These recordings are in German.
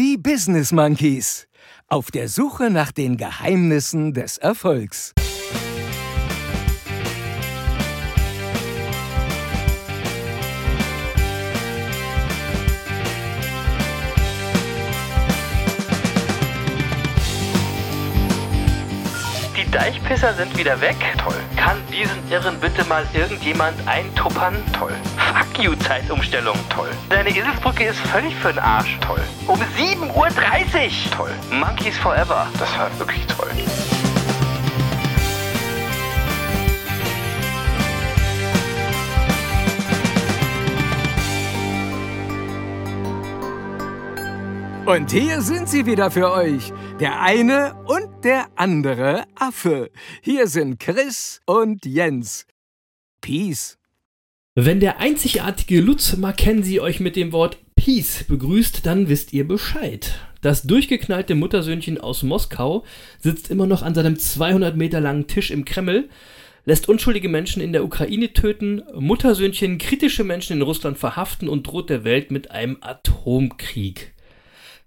Die Business Monkeys. Auf der Suche nach den Geheimnissen des Erfolgs. Die Deichpisser sind wieder weg. Toll. Kann diesen Irren bitte mal irgendjemand eintuppern? Toll. Fuck you, Zeitumstellung. Toll. Deine Eselsbrücke ist völlig für den Arsch. Toll. Um 7.30 Uhr. Toll. Monkeys Forever. Das war wirklich toll. Und hier sind sie wieder für euch. Der eine und der andere Affe. Hier sind Chris und Jens. Peace. Wenn der einzigartige Lutz Mackenzie euch mit dem Wort Peace begrüßt, dann wisst ihr Bescheid. Das durchgeknallte Muttersöhnchen aus Moskau sitzt immer noch an seinem 200 Meter langen Tisch im Kreml, lässt unschuldige Menschen in der Ukraine töten, Muttersöhnchen kritische Menschen in Russland verhaften und droht der Welt mit einem Atomkrieg.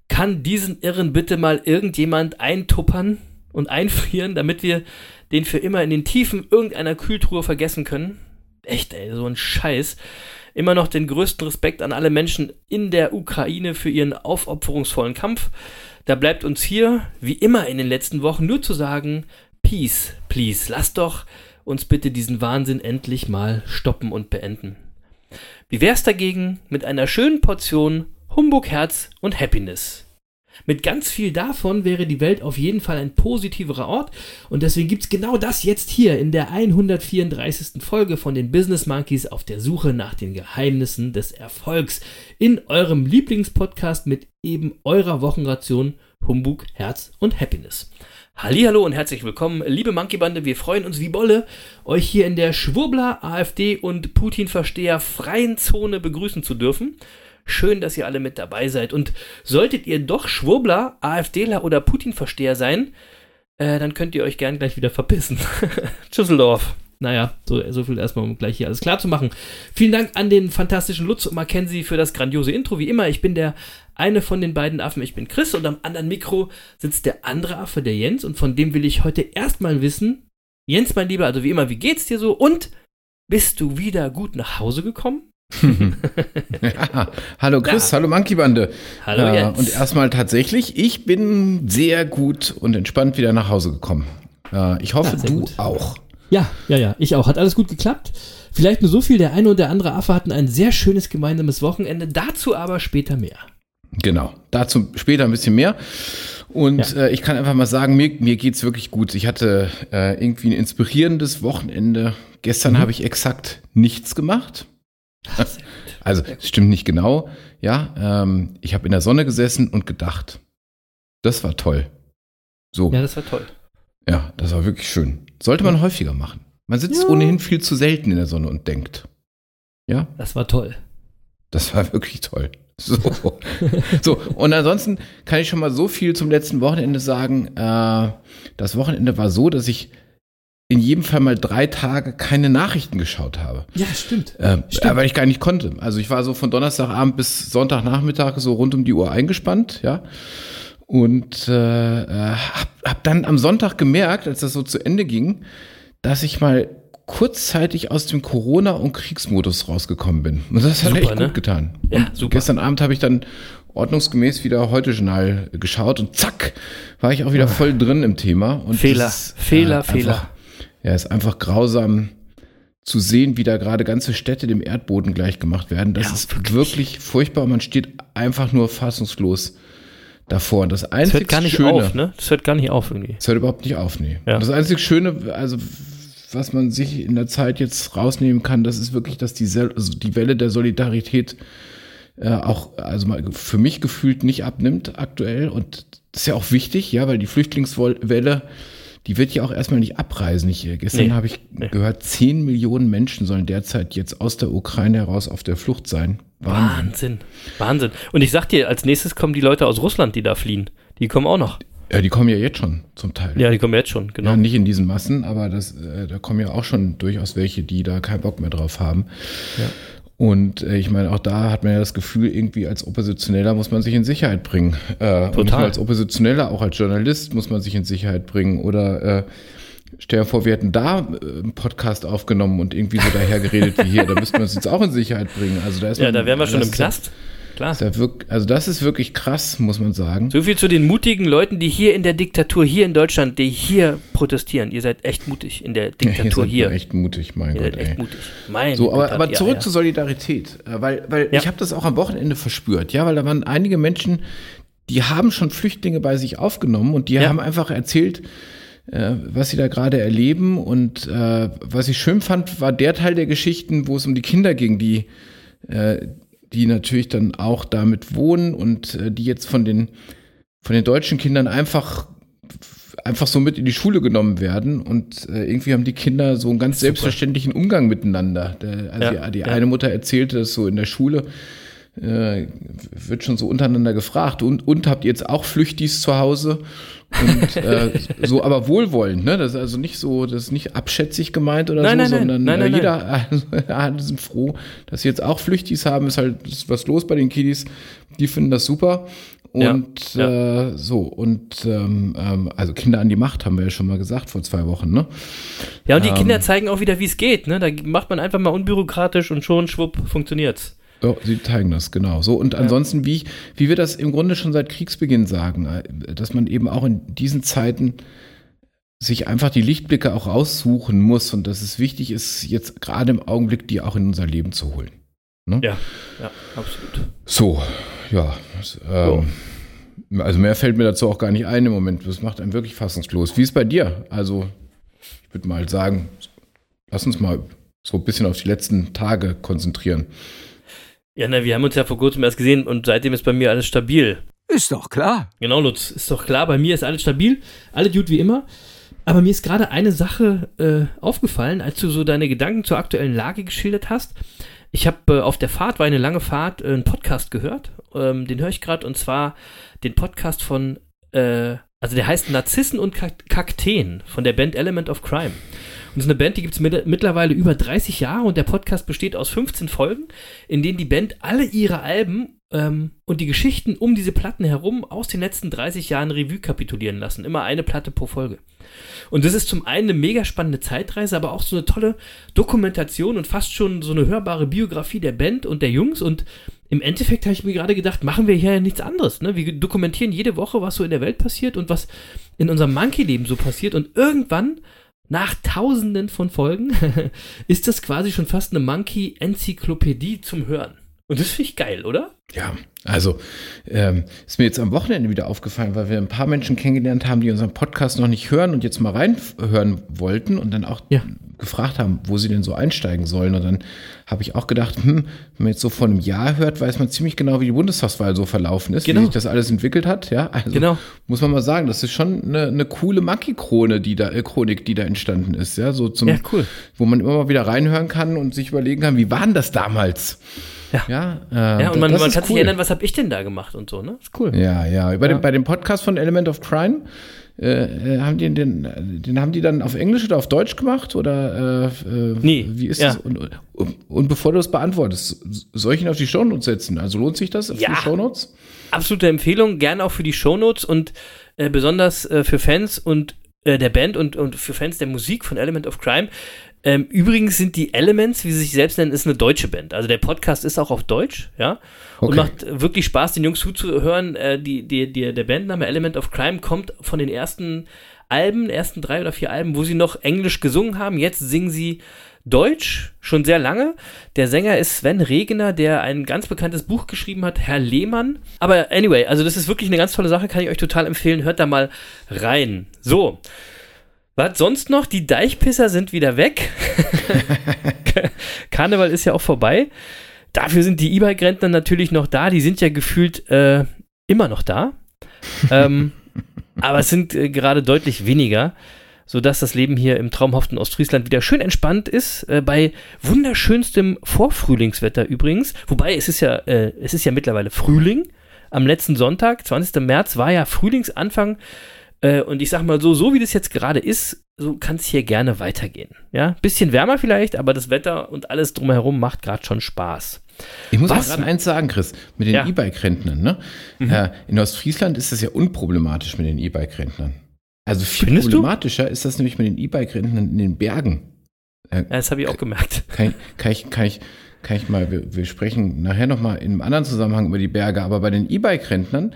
Kann diesen Irren bitte mal irgendjemand eintuppern und einfrieren, damit wir den für immer in den Tiefen irgendeiner Kühltruhe vergessen können? Echt, ey, so ein Scheiß. Immer noch den größten Respekt an alle Menschen in der Ukraine für ihren aufopferungsvollen Kampf. Da bleibt uns hier, wie immer in den letzten Wochen, nur zu sagen, Peace, please, lasst doch uns bitte diesen Wahnsinn endlich mal stoppen und beenden. Wie wär's dagegen mit einer schönen Portion Humbug, Herz und Happiness? Mit ganz viel davon wäre die Welt auf jeden Fall ein positiverer Ort und deswegen gibt's genau das jetzt hier in der 134. Folge von den Business Monkeys auf der Suche nach den Geheimnissen des Erfolgs in eurem Lieblingspodcast mit eben eurer Wochenration Humbug, Herz und Happiness. Hallo und herzlich willkommen, liebe Monkey-Bande. Wir freuen uns wie Bolle, euch hier in der Schwurbler, AfD und Putin-Versteher freien Zone begrüßen zu dürfen. Schön, dass ihr alle mit dabei seid. Und solltet ihr doch Schwurbler, AfDler oder Putin-Versteher sein, äh, dann könnt ihr euch gern gleich wieder verpissen. Tschüsseldorf. Naja, so, so viel erstmal, um gleich hier alles klar zu machen. Vielen Dank an den fantastischen Lutz und Mackenzie für das grandiose Intro. Wie immer, ich bin der eine von den beiden Affen, ich bin Chris und am anderen Mikro sitzt der andere Affe, der Jens. Und von dem will ich heute erstmal wissen, Jens, mein Lieber, also wie immer, wie geht's dir so? Und bist du wieder gut nach Hause gekommen? ja, hallo Chris, ja. hallo Monkey Bande. Hallo äh, Jens. Und erstmal tatsächlich, ich bin sehr gut und entspannt wieder nach Hause gekommen. Äh, ich hoffe, ja, du gut. auch. Ja, ja, ja, ich auch. Hat alles gut geklappt. Vielleicht nur so viel, der eine und der andere Affe hatten ein sehr schönes gemeinsames Wochenende. Dazu aber später mehr. Genau, dazu später ein bisschen mehr. Und ja. äh, ich kann einfach mal sagen, mir, mir geht es wirklich gut. Ich hatte äh, irgendwie ein inspirierendes Wochenende. Gestern mhm. habe ich exakt nichts gemacht. Also, es stimmt nicht genau. Ja, ähm, ich habe in der Sonne gesessen und gedacht. Das war toll. So. Ja, das war toll. Ja, das war wirklich schön. Sollte man häufiger machen. Man sitzt ja. ohnehin viel zu selten in der Sonne und denkt. Ja? Das war toll. Das war wirklich toll. So. so, und ansonsten kann ich schon mal so viel zum letzten Wochenende sagen. Äh, das Wochenende war so, dass ich in jedem Fall mal drei Tage keine Nachrichten geschaut habe. Ja, stimmt. Äh, stimmt. Weil ich gar nicht konnte. Also ich war so von Donnerstagabend bis Sonntagnachmittag so rund um die Uhr eingespannt, ja. Und äh, äh hab, hab dann am Sonntag gemerkt, als das so zu Ende ging, dass ich mal kurzzeitig aus dem Corona- und Kriegsmodus rausgekommen bin. Und das hat super, echt ne? gut getan. Ja, super. Gestern Abend habe ich dann ordnungsgemäß wieder heute Journal geschaut und zack, war ich auch wieder voll drin im Thema. Und Fehler, ist, Fehler, äh, Fehler. Ja, ist einfach grausam zu sehen, wie da gerade ganze Städte dem Erdboden gleichgemacht werden. Das ja, ist wirklich. wirklich. furchtbar. Man steht einfach nur fassungslos davor. Das einzig das hört gar nicht Schöne, auf, ne? Das hört gar nicht auf irgendwie. Das hört überhaupt nicht auf, nee. Ja. das einzig Schöne, also was man sich in der Zeit jetzt rausnehmen kann, das ist wirklich, dass die, also die Welle der Solidarität äh, auch, also mal für mich gefühlt nicht abnimmt aktuell. Und das ist ja auch wichtig, ja, weil die Flüchtlingswelle die wird ja auch erstmal nicht abreisen. Ich, äh, gestern nee, habe ich nee. gehört, 10 Millionen Menschen sollen derzeit jetzt aus der Ukraine heraus auf der Flucht sein. Wahnsinn. Wahnsinn. Wahnsinn. Und ich sag dir, als nächstes kommen die Leute aus Russland, die da fliehen. Die kommen auch noch. Ja, die kommen ja jetzt schon zum Teil. Ja, die kommen jetzt schon, genau. Ja, nicht in diesen Massen, aber das, äh, da kommen ja auch schon durchaus welche, die da keinen Bock mehr drauf haben. Ja. Und äh, ich meine, auch da hat man ja das Gefühl, irgendwie als Oppositioneller muss man sich in Sicherheit bringen. Äh, nur als Oppositioneller, auch als Journalist muss man sich in Sicherheit bringen. Oder äh, stell dir vor, wir hätten da äh, einen Podcast aufgenommen und irgendwie so daher geredet wie hier. Da müssten wir uns jetzt auch in Sicherheit bringen. Also da ist ja, man, da wären wir schon im ist Knast. Klar. ja also das ist wirklich krass, muss man sagen. So viel zu den mutigen Leuten, die hier in der Diktatur, hier in Deutschland, die hier protestieren. Ihr seid echt mutig in der Diktatur Ihr hier. seid echt mutig, mein Ihr Gott. echt mutig. Mein So, aber, Gott, aber ihr zurück Eier. zur Solidarität, äh, weil, weil Ja. ich habe das auch am Wochenende verspürt, ja, weil da waren einige Menschen, die haben schon Flüchtlinge bei sich aufgenommen und die Ja. haben einfach erzählt, äh, was sie da gerade erleben und äh, was ich schön fand, war der Teil der Geschichten, wo es um die Kinder ging, die äh, die natürlich dann auch damit wohnen und äh, die jetzt von den von den deutschen Kindern einfach einfach so mit in die Schule genommen werden und äh, irgendwie haben die Kinder so einen ganz Super. selbstverständlichen Umgang miteinander. Der, also Ja, die, die ja. eine Mutter erzählte das so in der Schule, äh, wird schon so untereinander gefragt und, und habt ihr jetzt auch Flüchtis zu Hause? Und äh, so aber wohlwollend, ne? Das ist also nicht so, das ist nicht abschätzig gemeint oder Nein, so, nein, nein. sondern Nein, nein, jeder alle sind froh, dass sie jetzt auch Flüchtis haben, ist halt ist was los bei den Kiddies. Die finden das super. Ja, Und ja. Äh, so, und ähm, ähm, also Kinder an die Macht, haben wir ja schon mal gesagt vor zwei Wochen, ne? Ja, und die Ähm, Kinder zeigen auch wieder, wie es geht. Ne? Da macht man einfach mal unbürokratisch und schon, schwupp, funktioniert's. Ja, sie zeigen das, genau. So, und ansonsten, wie, wie wir das im Grunde schon seit Kriegsbeginn sagen, äh, dass man eben auch in diesen Zeiten sich einfach die Lichtblicke auch raussuchen muss und dass es wichtig ist, jetzt gerade im Augenblick die auch in unser Leben zu holen. Ja, ja, absolut. So, ja. ähm, Also mehr fällt mir dazu auch gar nicht ein im Moment. Das macht einen wirklich fassungslos. Wie ist bei dir? Also, ich würde mal sagen, lass uns mal so ein bisschen auf die letzten Tage konzentrieren. Ja, na, wir haben uns ja vor kurzem erst gesehen und seitdem ist bei mir alles stabil. Ist doch klar. Genau, Lutz, ist doch klar, bei mir ist alles stabil, alle gut wie immer. Aber mir ist gerade eine Sache äh, aufgefallen, als du so deine Gedanken zur aktuellen Lage geschildert hast. Ich habe äh, auf der Fahrt, war eine lange Fahrt, äh, einen Podcast gehört. Ähm, den höre ich gerade und zwar den Podcast von, äh, also der heißt Narzissen und Kak Kakteen von der Band Element of Crime. Und das ist eine Band, die gibt es mit, mittlerweile über 30 Jahre und der Podcast besteht aus 15 Folgen, in denen die Band alle ihre Alben ähm, und die Geschichten um diese Platten herum aus den letzten 30 Jahren Revue kapitulieren lassen. Immer eine Platte pro Folge. Und das ist zum einen eine mega spannende Zeitreise, aber auch so eine tolle Dokumentation und fast schon so eine hörbare Biografie der Band und der Jungs. Und im Endeffekt habe ich mir gerade gedacht, machen wir hier ja nichts anderes. Ne? Wir dokumentieren jede Woche, was so in der Welt passiert und was in unserem Monkey-Leben so passiert. Und irgendwann, nach tausenden von Folgen, ist das quasi schon fast eine Monkey-Enzyklopädie zum Hören. Und das finde ich geil, oder? Ja, also ähm, ist mir jetzt am Wochenende wieder aufgefallen, weil wir ein paar Menschen kennengelernt haben, die unseren Podcast noch nicht hören und jetzt mal reinhören wollten und dann auch Ja. Gefragt haben, wo sie denn so einsteigen sollen. Und dann habe ich auch gedacht, hm, wenn man jetzt so vor einem Jahr hört, weiß man ziemlich genau, wie die Bundestagswahl so verlaufen ist, Genau. wie sich das alles entwickelt hat. Ja, also Genau. muss man mal sagen, das ist schon eine, eine coole Monkey-Krone, die da, äh, Chronik, die da entstanden ist. Ja, so zum, Ja, cool. wo man immer mal wieder reinhören kann und sich überlegen kann, wie war denn das damals? Ja. Ja, äh, Ja, und man, man kann sich cool. erinnern, was habe ich denn da gemacht und so, ne? Ist cool. Ja, ja. Bei, Dem, bei dem Podcast von Element of Crime, äh, äh, haben die den, den haben die dann auf Englisch oder auf Deutsch gemacht? Oder äh, äh, Nee, wie ist ja. das? Und, und, und bevor du das beantwortest, soll ich ihn auf die Shownotes setzen? Also lohnt sich das für Ja. die Shownotes? absolute Empfehlung, gerne auch für die Shownotes und äh, besonders äh, für Fans und der Band und, und für Fans der Musik von Element of Crime. Ähm, übrigens sind die Elements, wie sie sich selbst nennen, ist eine deutsche Band. Also der Podcast ist auch auf Deutsch, ja. Und Okay. macht wirklich Spaß, den Jungs zuzuhören. Äh, die, die, die, der Bandname Element of Crime kommt von den ersten Alben, ersten drei oder vier Alben, wo sie noch Englisch gesungen haben. Jetzt singen sie Deutsch, schon sehr lange. Der Sänger ist Sven Regener, der ein ganz bekanntes Buch geschrieben hat, Herr Lehmann. Aber anyway, also das ist wirklich eine ganz tolle Sache, kann ich euch total empfehlen. Hört da mal rein. So. Was sonst noch? Die Deichpisser sind wieder weg. Karneval ist ja auch vorbei. Dafür sind die E-Bike-Rentner natürlich noch da. Die sind ja gefühlt äh, immer noch da. ähm, aber es sind äh, gerade deutlich weniger, sodass das Leben hier im traumhaften Ostfriesland wieder schön entspannt ist. Äh, bei wunderschönstem Vorfrühlingswetter übrigens. Wobei es ist ja, äh, es ist ja mittlerweile Frühling. Am letzten Sonntag, 20. März, war ja Frühlingsanfang. Äh, und ich sag mal so, so wie das jetzt gerade ist, so kann es hier gerne weitergehen. Ja, bisschen wärmer vielleicht, aber das Wetter und alles drumherum macht gerade schon Spaß. Ich muss Was? gerade eins sagen, Chris, mit den Ja. E-Bike-Rentnern. Ne? Äh, in Ostfriesland ist das ja unproblematisch mit den E-Bike-Rentnern. Also viel Findest du? problematischer ist das nämlich mit den E-Bike-Rentnern in den Bergen. Ja, das habe ich auch gemerkt. Kann ich, kann ich, kann ich, kann ich mal, wir, wir sprechen nachher nochmal in einem anderen Zusammenhang über die Berge, aber bei den E-Bike-Rentnern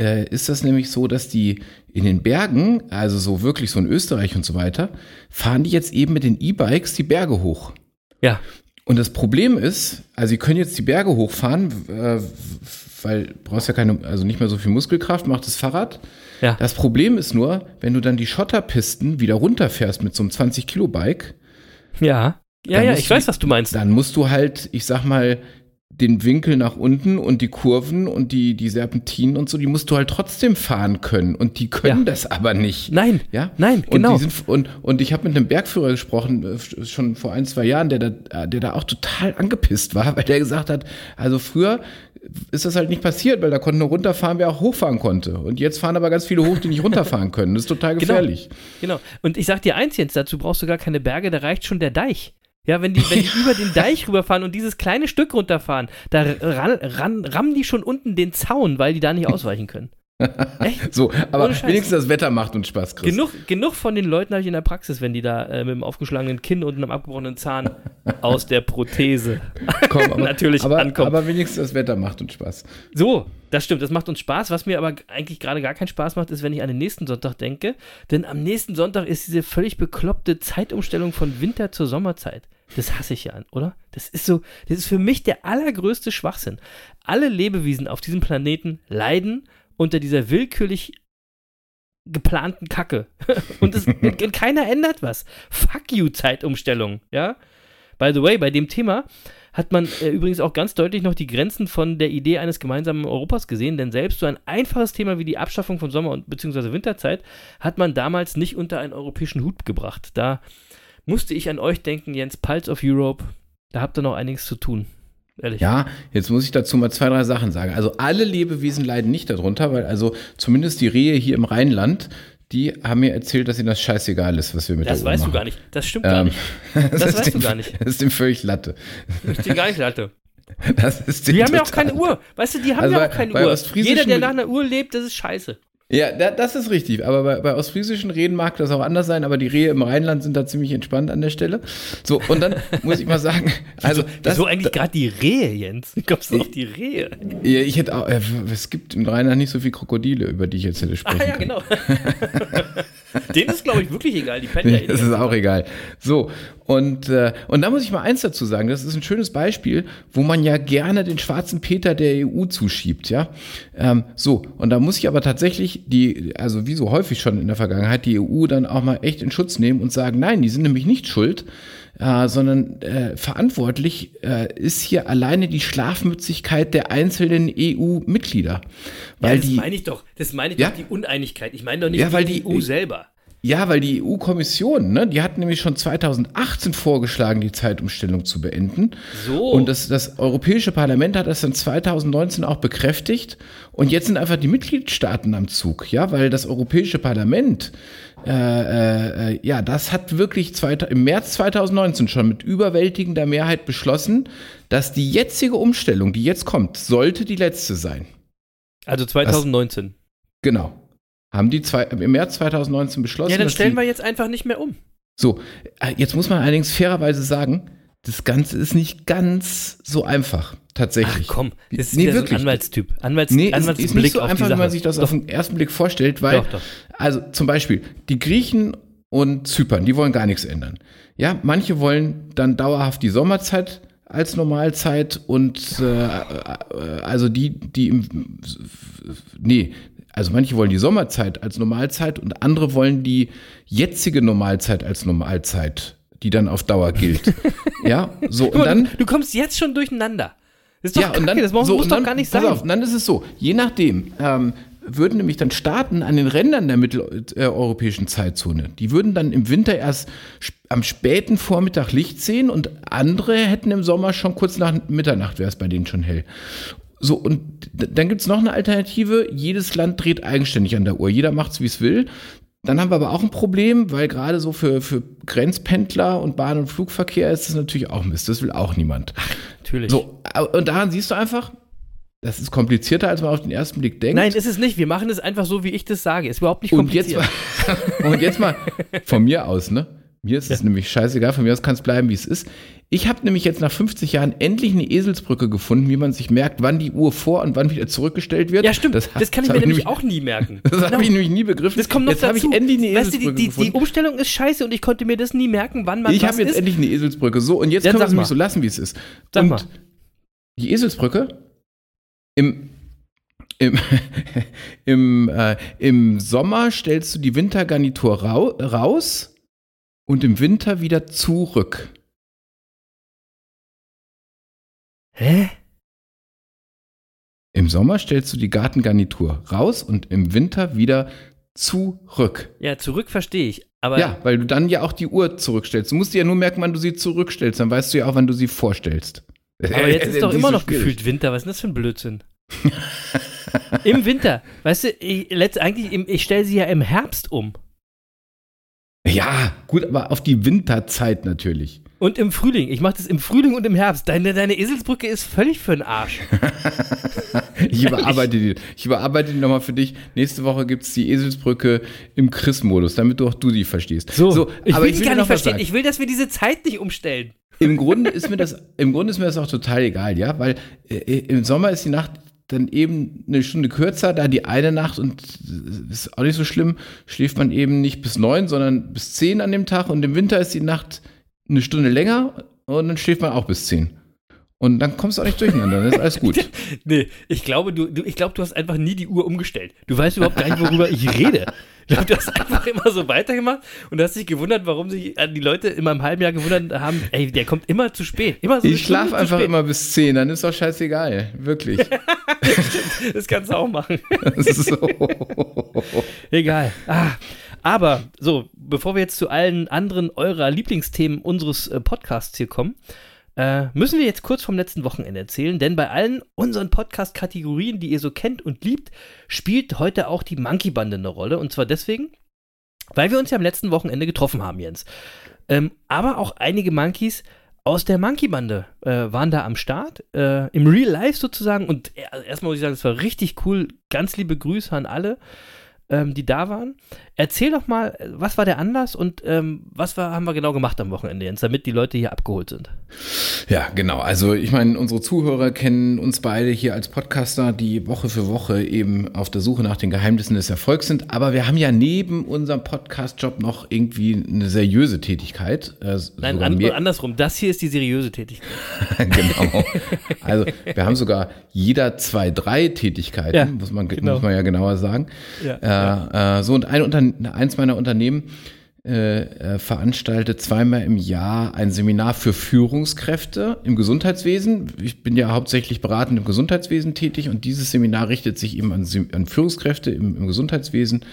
äh, ist das nämlich so, dass die in den Bergen, also so wirklich so in Österreich und so weiter, fahren die jetzt eben mit den E-Bikes die Berge hoch. Ja, Und das Problem ist, also sie können jetzt die Berge hochfahren, äh, weil du brauchst ja keine, also nicht mehr so viel Muskelkraft, macht das Fahrrad. ja. Das Problem ist nur, wenn du dann die Schotterpisten wieder runterfährst mit so einem 20 Kilo Bike, Ja, ja, ja, ich du- weiß, was du meinst. dann musst du halt, ich sag mal, den Winkel nach unten und die Kurven und die, die Serpentinen und so, die musst du halt trotzdem fahren können. Und die können Ja. das aber nicht. Nein, Ja? nein, und genau. Die sind, und, und ich habe mit einem Bergführer gesprochen, äh, schon vor ein, zwei Jahren, der da, der da auch total angepisst war, weil der gesagt hat, also früher ist das halt nicht passiert, weil da konnte nur runterfahren, wer auch hochfahren konnte. Und jetzt fahren aber ganz viele hoch, die nicht runterfahren können. Das ist total Genau. gefährlich. Genau. Und ich sag dir eins jetzt, dazu brauchst du gar keine Berge, da reicht schon der Deich. Ja, wenn die, wenn die über den Deich rüberfahren und dieses kleine Stück runterfahren, da ran, ran, rammen die schon unten den Zaun, weil die da nicht ausweichen können. Echt? So, aber wenigstens das Wetter macht uns Spaß, Chris. Genug, genug von den Leuten habe ich in der Praxis, wenn die da äh, mit dem aufgeschlagenen Kinn und einem abgebrochenen Zahn aus der Prothese. Komm, aber, natürlich aber, ankommen. aber wenigstens das Wetter macht uns Spaß. So, das stimmt, das macht uns Spaß. Was mir aber eigentlich gerade gar keinen Spaß macht, ist, wenn ich an den nächsten Sonntag denke. Denn am nächsten Sonntag ist diese völlig bekloppte Zeitumstellung von Winter zur Sommerzeit. Das hasse ich ja an, oder? Das ist so, das ist für mich der allergrößte Schwachsinn. Alle Lebewesen auf diesem Planeten leiden unter dieser willkürlich geplanten Kacke. Und, es, keiner ändert was. Fuck you, Zeitumstellung, ja? By the way, bei dem Thema hat man äh, übrigens auch ganz deutlich noch die Grenzen von der Idee eines gemeinsamen Europas gesehen, denn selbst so ein einfaches Thema wie die Abschaffung von Sommer- und bzw. Winterzeit hat man damals nicht unter einen europäischen Hut gebracht. Da musste ich an euch denken, Jens, Pulse of Europe, da habt ihr noch einiges zu tun. Ehrlich. Ja, jetzt muss ich dazu mal zwei, drei Sachen sagen. Also alle Lebewesen leiden nicht darunter, weil also zumindest die Rehe hier im Rheinland, die haben mir erzählt, dass ihnen das scheißegal ist, was wir mit das der Uhr weißt machen. du gar nicht. Das stimmt gar Ähm, nicht. das Das ist weißt du dem- gar nicht. Das ist dem völlig Latte. Das ist dir gar nicht, Latte. Das ist dem Die haben ja auch keine Uhr. Weißt du, die haben Also ja auch keine Uhr. Jeder, der nach einer Uhr lebt, das ist scheiße. Ja, da, das ist richtig. Aber bei, bei ostfriesischen Reden mag das auch anders sein, aber die Rehe im Rheinland sind da ziemlich entspannt an der Stelle. So, und dann muss ich mal sagen, also das, Wieso eigentlich gerade die Rehe, Jens? Wie kommst du auf die Rehe? ja, ich hätte auch, äh, es gibt im Rheinland nicht so viel Krokodile, über die ich jetzt hätte Ah sprechen ja, können. genau. Denen ist, glaube ich, wirklich egal. Die pennen ja Das ist auch egal. So, und, äh, und da muss ich mal eins dazu sagen, das ist ein schönes Beispiel, wo man ja gerne den schwarzen Peter der EU zuschiebt, ja. Ähm, so, und da muss ich aber tatsächlich die, also wie so häufig schon in der Vergangenheit, die EU dann auch mal echt in Schutz nehmen und sagen, nein, die sind nämlich nicht schuld, äh, sondern äh, verantwortlich äh, ist hier alleine die Schlafmützigkeit der einzelnen EU-Mitglieder. Ja, das die, meine ich doch. Das meine ich Ja? doch, die Uneinigkeit. Ich meine doch nicht Ja, weil die die- EU selber. Ja, weil die EU-Kommission, ne, die hat nämlich schon 2018 vorgeschlagen, die Zeitumstellung zu beenden. So. Und das, das Europäische Parlament hat das dann 2019 auch bekräftigt. Und jetzt sind einfach die Mitgliedstaaten am Zug, ja, weil das Europäische Parlament, äh, äh, äh, ja, das hat wirklich zweit, im März 2019 schon mit überwältigender Mehrheit beschlossen, dass die jetzige Umstellung, die jetzt kommt, sollte die letzte sein. Also 2019. Genau. Haben die zwei, im März 2019 beschlossen. Ja, dann stellen die, wir jetzt einfach nicht mehr um. So, äh, jetzt muss man allerdings fairerweise sagen, das Ganze ist nicht ganz so einfach, Ach tatsächlich. komm, das ist Nee, wieder so wirklich. ein Anwaltstyp. Anwalts, Nee, es Anwaltsblick ist nicht so auf einfach, wie man sich das Doch, auf den ersten Blick vorstellt, weil, Doch, doch. also zum Beispiel, die Griechen und Zypern, die wollen gar nichts ändern. Ja, manche wollen dann dauerhaft die Sommerzeit als Normalzeit und äh, äh, also die, die im, nee, also manche wollen die Sommerzeit als Normalzeit und andere wollen die jetzige Normalzeit als Normalzeit, die dann auf Dauer gilt. ja, so und dann du, du kommst jetzt schon durcheinander. Das ist doch ja, kacke, und dann, das muss, so, muss und doch dann, gar nicht pass sein. Auf, und dann ist es so, je nachdem, ähm, würden nämlich dann Staaten an den Rändern der mitteleuropäischen Zeitzone, die würden dann im Winter erst am späten Vormittag Licht sehen und andere hätten im Sommer schon kurz nach Mitternacht wäre es bei denen schon hell. So, und dann gibt es noch eine Alternative. Jedes Land dreht eigenständig an der Uhr. Jeder macht es, wie es will. Dann haben wir aber auch ein Problem, weil gerade so für, für Grenzpendler und Bahn- und Flugverkehr ist das natürlich auch Mist. Das will auch niemand. Natürlich. So, und daran siehst du einfach, das ist komplizierter, als man auf den ersten Blick denkt. Nein, ist es nicht. Wir machen es einfach so, wie ich das sage. Ist überhaupt nicht und jetzt, kompliziert. mal, und jetzt mal von mir aus, ne? Mir ist es nämlich scheißegal, von mir aus kann es bleiben, wie es ist. Ich habe nämlich jetzt nach 50 Jahren endlich eine Eselsbrücke gefunden, wie man sich merkt, wann die Uhr vor und wann wieder zurückgestellt wird. Ja, stimmt. Das, Das, kann ich mir nämlich auch nie merken. Das habe ich nämlich nie begriffen. Das kommt noch jetzt habe ich dazu. endlich eine weißt du, Eselsbrücke die, die, gefunden. die Umstellung ist scheiße und ich konnte mir das nie merken, wann man ich habe jetzt ist. endlich eine Eselsbrücke. So, und jetzt Dann können wir es nämlich so lassen, wie es ist. Sag und mal. die Eselsbrücke im, im, im, äh, im Sommer stellst du die Wintergarnitur rau, raus und im Winter wieder zurück. Hä? Im Sommer stellst du die Gartengarnitur raus und im Winter wieder zurück. Ja, zurück verstehe ich. Aber Ja, weil du dann ja auch die Uhr zurückstellst. Du musst dir ja nur merken, wann du sie zurückstellst. Dann weißt du ja auch, wann du sie vorstellst. Aber jetzt ist doch immer so noch schwierig. gefühlt Winter. Was ist denn das für ein Blödsinn? Im Winter. Weißt du, ich, letzt, eigentlich, im, ich stelle sie ja im Herbst um. Ja, gut, aber auf die Winterzeit natürlich. Und im Frühling. Ich mache das im Frühling und im Herbst. Deine, deine Eselsbrücke ist völlig für den Arsch. Ich überarbeite die. Ich überarbeite die nochmal für dich. Nächste Woche gibt es die Eselsbrücke im Chris-Modus, damit du auch du die verstehst. ich will aber die will gar dir nicht noch was verstehen. Ich will, dass wir diese Zeit nicht umstellen. Im Grunde ist mir das, im Grunde ist mir das auch total egal, ja, weil äh, im Sommer ist die Nacht dann eben eine Stunde kürzer, da die eine Nacht und ist auch nicht so schlimm, schläft man eben nicht bis neun, sondern bis zehn an dem Tag und im Winter ist die Nacht eine Stunde länger und dann schläft man auch bis zehn. Und dann kommst du auch nicht durcheinander, dann ist alles gut. Nee, ich glaube, du, du, ich glaube, du hast einfach nie die Uhr umgestellt. Du weißt überhaupt gar nicht, worüber ich rede. Ich glaube, du hast einfach immer so weitergemacht und hast dich gewundert, warum sich äh, die Leute immer im halben Jahr gewundert haben, ey, der kommt immer zu spät. Immer so Ich schlafe einfach immer bis zehn, dann ist doch scheißegal, wirklich. Das kannst du auch machen. so. Egal. Ah, aber so, bevor wir jetzt zu allen anderen eurer Lieblingsthemen unseres äh, Podcasts hier kommen, äh, müssen wir jetzt kurz vom letzten Wochenende erzählen, denn bei allen unseren Podcast-Kategorien, die ihr so kennt und liebt, spielt heute auch die Monkey-Bande eine Rolle. Und zwar deswegen, weil wir uns ja am letzten Wochenende getroffen haben, Jens. Ähm, aber auch einige Monkeys aus der Monkey-Bande äh, waren da am Start, äh, im Real Life sozusagen. Und äh, also erstmal muss ich sagen, es war richtig cool. Ganz liebe Grüße an alle, ähm, die da waren. Erzähl doch mal, äh, was war der Anlass und ähm, was war, haben wir genau gemacht am Wochenende, Jens, damit die Leute hier abgeholt sind. Ja, genau. Also ich meine, unsere Zuhörer kennen uns beide hier als Podcaster, die Woche für Woche eben auf der Suche nach den Geheimnissen des Erfolgs sind. Aber wir haben ja neben unserem Podcast-Job noch irgendwie eine seriöse Tätigkeit. Äh, Nein, an, andersrum. Das hier ist die seriöse Tätigkeit. genau. Also wir haben sogar jeder zwei, drei Tätigkeiten, Ja, muss, man, genau. muss man ja genauer sagen. Ja, äh, Äh, so und ein Unter eins meiner Unternehmen äh, äh, veranstaltet zweimal im Jahr ein Seminar für Führungskräfte im Gesundheitswesen. Ich bin ja hauptsächlich beratend im Gesundheitswesen tätig und dieses Seminar richtet sich eben an, an Führungskräfte im, im Gesundheitswesen.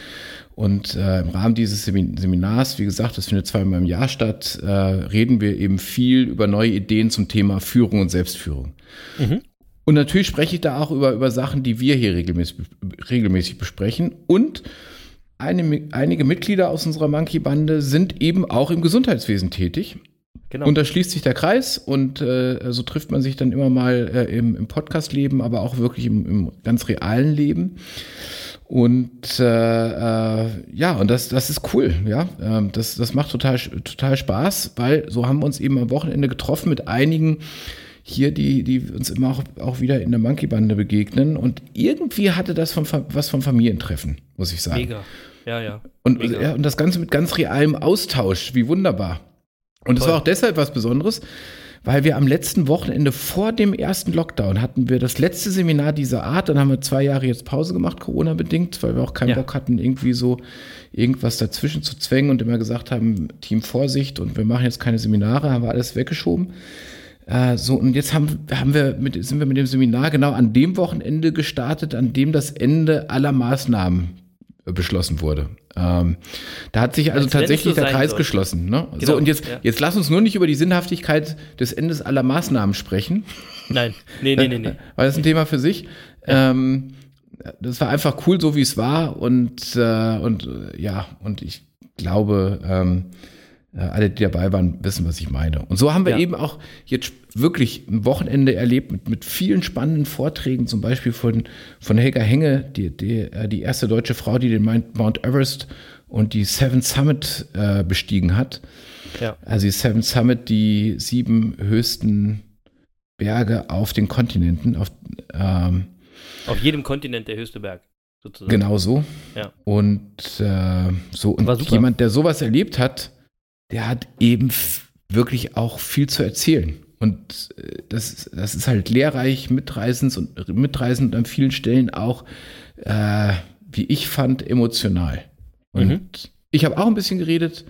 Und äh, im Rahmen dieses Semin- Seminars, wie gesagt, das findet zweimal im Jahr statt, äh, reden wir eben viel über neue Ideen zum Thema Führung und Selbstführung. Und natürlich spreche ich da auch über, über Sachen, die wir hier regelmäßig, regelmäßig besprechen. Und eine, einige Mitglieder aus unserer Monkey-Bande sind eben auch im Gesundheitswesen tätig. Genau. Und da schließt sich der Kreis und äh, so trifft man sich dann immer mal äh, im, im Podcast-Leben, aber auch wirklich im, im ganz realen Leben. Und äh, äh, ja, und das, das ist cool, ja. Ähm, das, das macht total, total Spaß, weil so haben wir uns eben am Wochenende getroffen mit einigen hier, die, die uns immer auch, auch wieder in der Monkey-Bande begegnen. Und irgendwie hatte das vom, was vom Familientreffen, muss ich sagen. Mega. Ja, ja. Und, Mega. ja, und das Ganze mit ganz realem Austausch. Wie wunderbar. Und es war auch deshalb was Besonderes, weil wir am letzten Wochenende vor dem ersten Lockdown hatten wir das letzte Seminar dieser Art. Dann haben wir zwei Jahre jetzt Pause gemacht, Corona-bedingt, weil wir auch keinen Ja. Bock hatten, irgendwie so irgendwas dazwischen zu zwängen und immer gesagt haben, Team Vorsicht und wir machen jetzt keine Seminare, haben wir alles weggeschoben. Äh, so, und jetzt haben, haben wir mit, sind wir mit dem Seminar genau an dem Wochenende gestartet, an dem das Ende aller Maßnahmen äh, beschlossen wurde. Ähm, da hat sich also Als tatsächlich so der Kreis sollte. geschlossen. Ne? Genau, so, und jetzt, ja. jetzt lass uns nur nicht über die Sinnhaftigkeit des Endes aller Maßnahmen sprechen, Nein, nee, nee, nee, nee. weil das ist ein Thema für sich. Ähm, das war einfach cool, so wie es war. Und, äh, und äh, ja, und ich glaube, ähm, äh, alle, die dabei waren, wissen, was ich meine. Und so haben wir Ja. eben auch jetzt wirklich ein Wochenende erlebt mit, mit vielen spannenden Vorträgen, zum Beispiel von, von Helga Henge, die, die, äh, die erste deutsche Frau, die den Mount Everest und die Seven Summit äh, bestiegen hat. Ja. Also die Seven Summit, die sieben höchsten Berge auf den Kontinenten, auf, ähm, Auf jedem Kontinent der höchste Berg, sozusagen. Genau so. Ja. Und äh, so und jemand, der sowas erlebt hat, der hat eben wirklich auch viel zu erzählen. Und äh, das, das ist halt lehrreich, mitreißend und mitreißend und an vielen Stellen auch, äh, wie ich fand, emotional. Und Mhm. ich habe auch ein bisschen geredet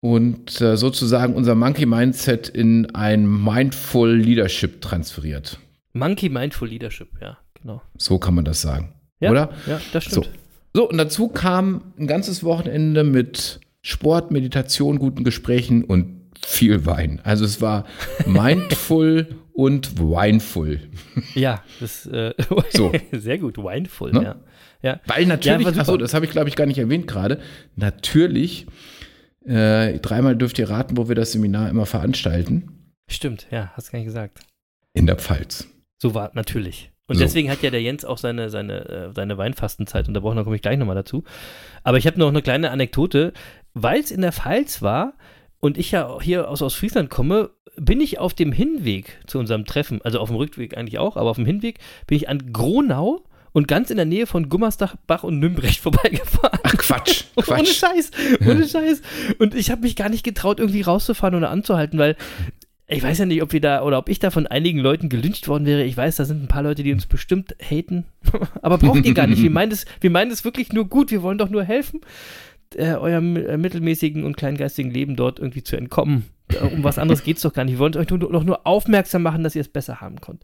und äh, sozusagen unser Monkey Mindset in ein Mindful Leadership transferiert. Monkey Mindful Leadership, ja, genau. So kann man das sagen. Ja, Oder? Ja, das So. stimmt. So, und dazu kam ein ganzes Wochenende mit Sport, Meditation, guten Gesprächen und viel Wein. Also es war mindful und wineful. Ja, das äh, So. sehr gut, Wineful, Ne? ja. ja. Weil natürlich, Ja, achso, das habe ich glaube ich gar nicht erwähnt gerade, natürlich, äh, dreimal dürft ihr raten, wo wir das Seminar immer veranstalten. Stimmt, ja, hast gar nicht gesagt. In der Pfalz. So war natürlich. Und So. deswegen hat ja der Jens auch seine, seine, äh, seine Weinfastenzeit unterbrochen, da komme ich gleich nochmal dazu. Aber ich habe noch eine kleine Anekdote. Weil es in der Pfalz war und ich ja hier aus Ostfriesland komme, bin ich auf dem Hinweg zu unserem Treffen, also auf dem Rückweg eigentlich auch, aber auf dem Hinweg bin ich an Gronau und ganz in der Nähe von Gummersbach und Nümbrecht vorbeigefahren. Ach Quatsch, Ohne Quatsch. Scheiß, ohne Scheiß. Und ich habe mich gar nicht getraut, irgendwie rauszufahren oder anzuhalten, weil ich weiß ja nicht, ob wir da oder ob ich da von einigen Leuten gelyncht worden wäre. Ich weiß, da sind ein paar Leute, die uns bestimmt haten. Aber braucht ihr gar nicht. Wir meinen es, wir meinen es wirklich nur gut. Wir wollen doch nur helfen, äh, eurem äh, mittelmäßigen und kleingeistigen Leben dort irgendwie zu entkommen. Um was anderes geht es doch gar nicht. Wir wollen euch nur, doch nur aufmerksam machen, dass ihr es besser haben könnt.